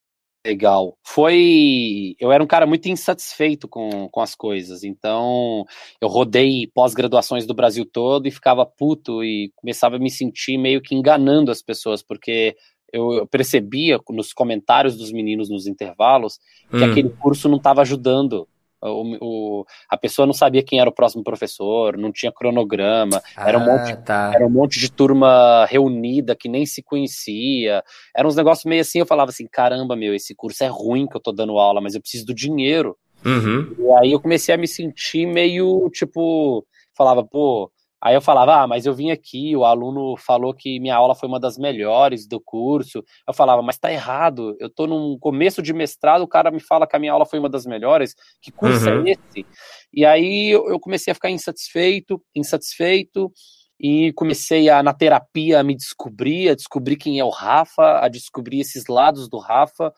Legal. Foi. Eu era um cara muito insatisfeito com, com as coisas, então eu rodei pós-graduações do Brasil todo e ficava puto e começava a me sentir meio que enganando as pessoas, porque eu percebia nos comentários dos meninos nos intervalos que hum. aquele curso não estava ajudando o, o, a pessoa não sabia quem era o próximo professor, não tinha cronograma, ah, era, um monte, ah, tá. era um monte de turma reunida que nem se conhecia. Era uns negócios meio assim, eu falava assim, caramba, meu, esse curso é ruim que eu tô dando aula, mas eu preciso do dinheiro. Uhum. E aí eu comecei a me sentir meio, tipo, falava, pô, Aí eu falava, ah, mas eu vim aqui, o aluno falou que minha aula foi uma das melhores do curso. Eu falava, mas tá errado, eu tô num começo de mestrado, o cara me fala que a minha aula foi uma das melhores, que curso é uhum. é esse? E aí eu comecei a ficar insatisfeito, insatisfeito, e comecei a, na terapia, a me descobrir, a descobrir quem é o Rafa, a descobrir esses lados do Rafa,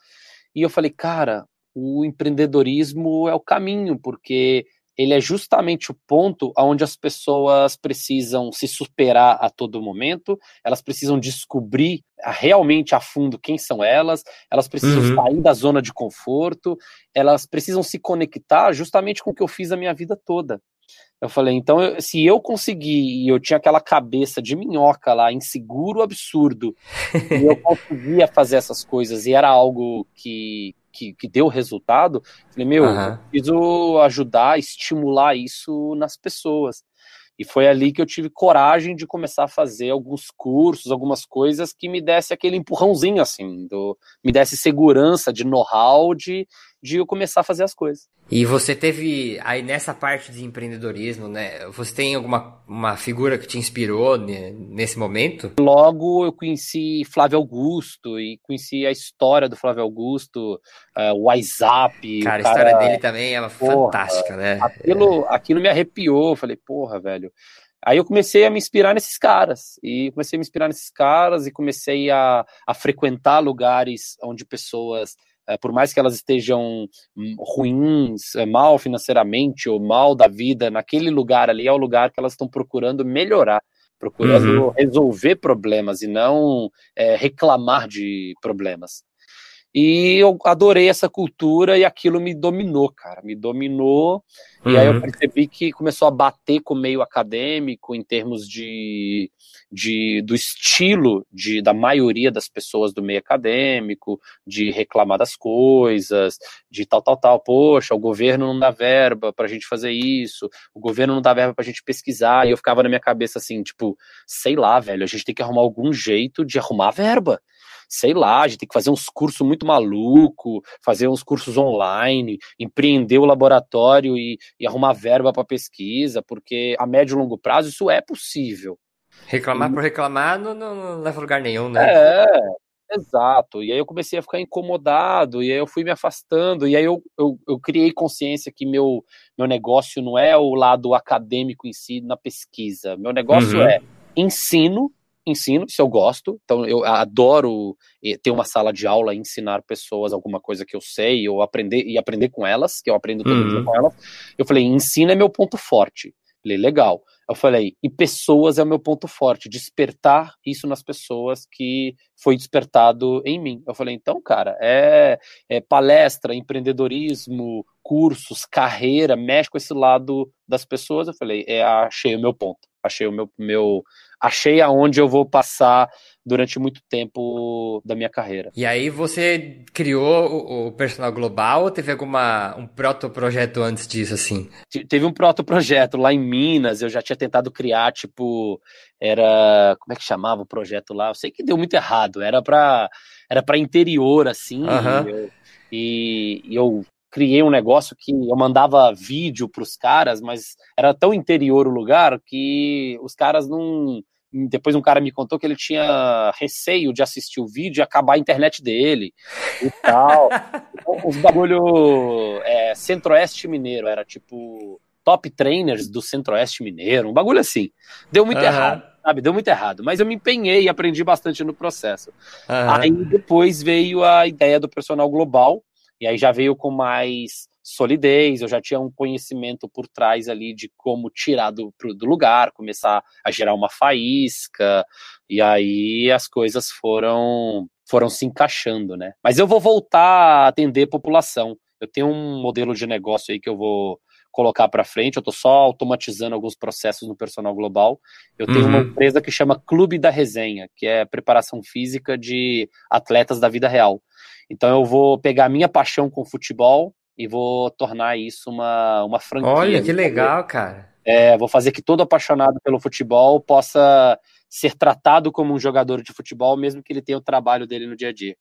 e eu falei, cara, o empreendedorismo é o caminho, porque ele é justamente o ponto onde as pessoas precisam se superar a todo momento, elas precisam descobrir realmente a fundo quem são elas, elas precisam uhum. sair da zona de conforto, elas precisam se conectar justamente com o que eu fiz a minha vida toda. Eu falei, então, eu, se eu conseguir, e eu tinha aquela cabeça de minhoca lá, inseguro, absurdo, e eu conseguia fazer essas coisas, e era algo que, que, que deu resultado, falei, meu, uhum. preciso ajudar, estimular isso nas pessoas. E foi ali que eu tive coragem de começar a fazer alguns cursos, algumas coisas que me desse aquele empurrãozinho, assim, do, me desse segurança de know-how de, de eu começar a fazer as coisas. E você teve aí nessa parte de empreendedorismo, né? Você tem alguma uma figura que te inspirou nesse momento? Logo eu conheci Flávio Augusto e conheci a história do Flávio Augusto, uh, o WhatsApp. Cara, o cara, a história dele também é porra, fantástica, né? Aquilo, é. aquilo me arrepiou. Falei, porra, velho. Aí eu comecei a me inspirar nesses caras, e comecei a me inspirar nesses caras, e comecei a, a frequentar lugares onde pessoas por mais que elas estejam hum, ruins, é, mal financeiramente ou mal da vida, naquele lugar ali é o lugar que elas estão procurando melhorar, procurando uhum. resolver problemas e não é, reclamar de problemas. E eu adorei essa cultura e aquilo me dominou, cara, me dominou. Uhum. E aí eu uhum. percebi que começou a bater com o meio acadêmico em termos de, de do estilo de, da maioria das pessoas do meio acadêmico, de reclamar das coisas, de tal, tal, tal. Poxa, o governo não dá verba para a gente fazer isso, o governo não dá verba para a gente pesquisar. E eu ficava na minha cabeça assim, tipo, sei lá, velho, a gente tem que arrumar algum jeito de arrumar verba sei lá, a gente tem que fazer uns cursos muito maluco, fazer uns cursos online, empreender o laboratório e, e arrumar verba para pesquisa, porque a médio e longo prazo isso é possível. Reclamar e... por reclamar não, não, leva a lugar nenhum, né? É, Exato. E aí eu comecei a ficar incomodado, e aí eu fui me afastando, e aí eu, eu, eu, criei consciência que meu, meu negócio não é o lado acadêmico em si na pesquisa. Meu negócio uhum. é ensino ensino, isso eu gosto, então eu adoro eh, ter uma sala de aula e ensinar pessoas alguma coisa que eu sei, ou aprender e aprender com elas, que eu aprendo todo uhum. dia com elas. Eu falei, ensino é meu ponto forte. Falei, legal. Eu falei, e pessoas é o meu ponto forte, despertar isso nas pessoas que foi despertado em mim. Eu falei, então, cara, é, é palestra, empreendedorismo, cursos, carreira, mexe com esse lado das pessoas. Eu falei, é, achei o meu ponto, achei o meu, meu achei aonde eu vou passar durante muito tempo da minha carreira. E aí você criou o, o personal global ou teve alguma um proto-projeto antes disso assim? Teve um proto-projeto lá em Minas, eu já tinha tentado criar, tipo, era, como é que chamava o projeto lá? Eu sei que deu muito errado, era para era para interior assim, uhum. eu, e, e eu criei um negócio que eu mandava vídeo para os caras, mas era tão interior o lugar que os caras não. Depois um cara me contou que ele tinha receio de assistir o vídeo e acabar a internet dele e tal. Então, os bagulho é, centro-oeste mineiro, era tipo top trainers do Centro-Oeste Mineiro, um bagulho assim. Deu muito uhum. errado, sabe? Deu muito errado. Mas eu me empenhei e aprendi bastante no processo. Uhum. Aí depois veio a ideia do personal global, e aí já veio com mais solidez, eu já tinha um conhecimento por trás ali de como tirar do, do lugar, começar a gerar uma faísca, e aí as coisas foram foram se encaixando, né? Mas eu vou voltar a atender população. Eu tenho um modelo de negócio aí que eu vou colocar para frente. Eu estou só automatizando alguns processos no personal global. Eu tenho uhum. uma empresa que chama Clube da Resenha, que é preparação física de atletas da vida real. Então eu vou pegar a minha paixão com futebol e vou tornar isso uma, uma franquia. Olha, que legal, cara. É, vou fazer que todo apaixonado pelo futebol possa ser tratado como um jogador de futebol, mesmo que ele tenha o trabalho dele no dia a dia.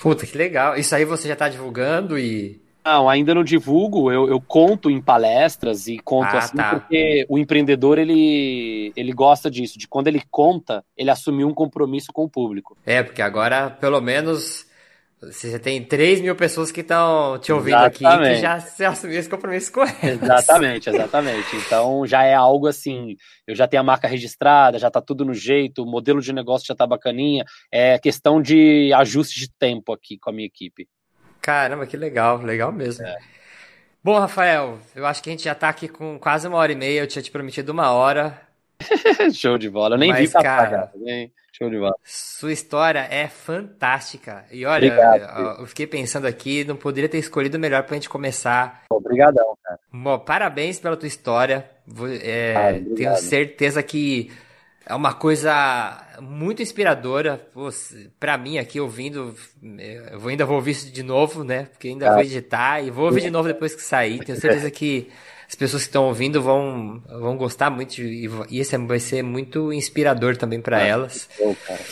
Puta, que legal. Isso aí você já está divulgando e. Não, ainda não divulgo, eu, eu conto em palestras e conto ah, assim, tá. porque o empreendedor, ele, ele gosta disso, de quando ele conta, ele assumiu um compromisso com o público. É, porque agora, pelo menos, você tem 3 mil pessoas que estão te ouvindo exatamente. aqui que já se assumiu esse compromisso com elas. Exatamente, exatamente. Então já é algo assim, eu já tenho a marca registrada, já tá tudo no jeito, o modelo de negócio já tá bacaninha. É questão de ajuste de tempo aqui com a minha equipe. Caramba, que legal, legal mesmo. É. Bom, Rafael, eu acho que a gente já tá aqui com quase uma hora e meia, eu tinha te prometido uma hora. Show de bola, eu nem Mas, vi cara, né? Show de bola. Sua história é fantástica. E olha, Obrigado, eu fiquei pensando aqui, não poderia ter escolhido melhor pra gente começar. Obrigadão, cara. Bom, parabéns pela tua história. É, ah, tenho certeza que é uma coisa muito inspiradora. Para mim, aqui ouvindo, eu ainda vou ouvir isso de novo, né? Porque ainda ah. vou editar e vou ouvir de novo depois que sair. Tenho certeza que as pessoas que estão ouvindo vão, vão gostar muito e, e esse vai ser muito inspirador também para ah, elas.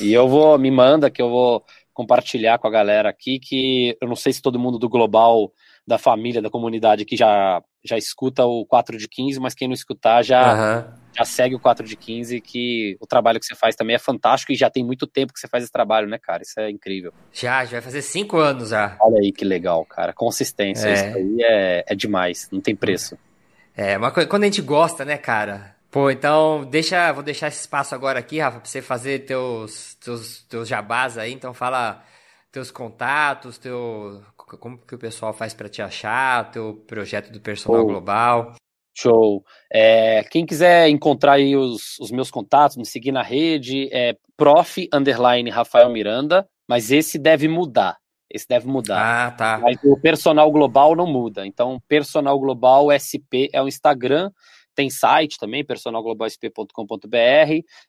e eu vou, me manda que eu vou compartilhar com a galera aqui que eu não sei se todo mundo do Global, da família, da comunidade aqui já, já escuta o 4 de 15, mas quem não escutar já, uhum. já segue o 4 de 15, que o trabalho que você faz também é fantástico e já tem muito tempo que você faz esse trabalho, né, cara? Isso é incrível. Já, já vai fazer cinco anos já. Olha aí que legal, cara. Consistência, é. isso aí é, é demais, não tem preço. É, uma coisa, quando a gente gosta, né, cara? Pô, então deixa, vou deixar esse espaço agora aqui, Rafa, pra você fazer teus, teus, teus jabás aí. Então fala teus contatos, teu, como que o pessoal faz para te achar, teu projeto do personal global. Show. É, quem quiser encontrar aí os, os, meus contatos, me seguir na rede, é prof, underline, Rafael Miranda, mas esse deve mudar. Esse deve mudar. Ah, tá. Mas o personal global não muda. Então, personal global SP é o Instagram, tem site também, personalglobalsp.com.br.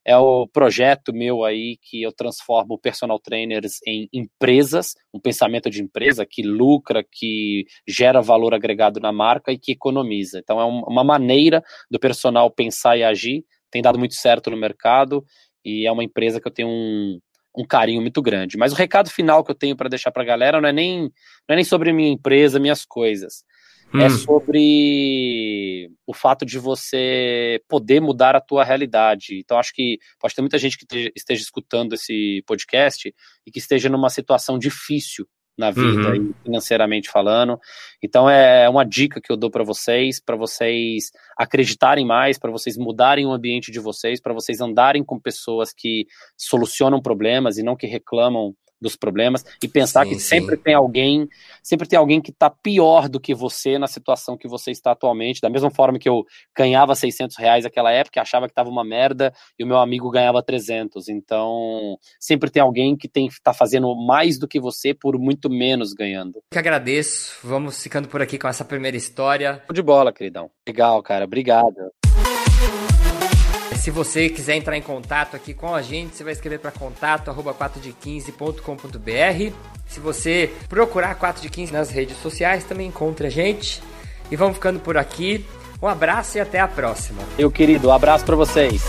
É o projeto meu aí que eu transformo personal trainers em empresas, um pensamento de empresa que lucra, que gera valor agregado na marca e que economiza. Então, é uma maneira do personal pensar e agir. Tem dado muito certo no mercado e é uma empresa que eu tenho um, um carinho muito grande. Mas o recado final que eu tenho para deixar para a galera não é nem não é nem sobre minha empresa, minhas coisas. É hum. É sobre o fato de você poder mudar a tua realidade. Então acho que pode ter muita gente que esteja escutando esse podcast e que esteja numa situação difícil na vida, uhum. financeiramente falando. Então é uma dica que eu dou para vocês, para vocês acreditarem mais, para vocês mudarem o ambiente de vocês, para vocês andarem com pessoas que solucionam problemas e não que reclamam dos problemas e pensar sim, que sim. sempre tem alguém, sempre tem alguém que está pior do que você na situação que você está atualmente. Da mesma forma que eu ganhava 600 reais naquela época, achava que estava uma merda e o meu amigo ganhava 300. Então, sempre tem alguém que tem está fazendo mais do que você por muito menos ganhando. Que agradeço. Vamos ficando por aqui com essa primeira história. De bola, queridão. Legal, cara. Obrigado. Se você quiser entrar em contato aqui com a gente, você vai escrever para contato 4de15.com.br. Se você procurar 4 de 15 nas redes sociais, também encontra a gente. E vamos ficando por aqui. Um abraço e até a próxima. Meu querido, um abraço para vocês.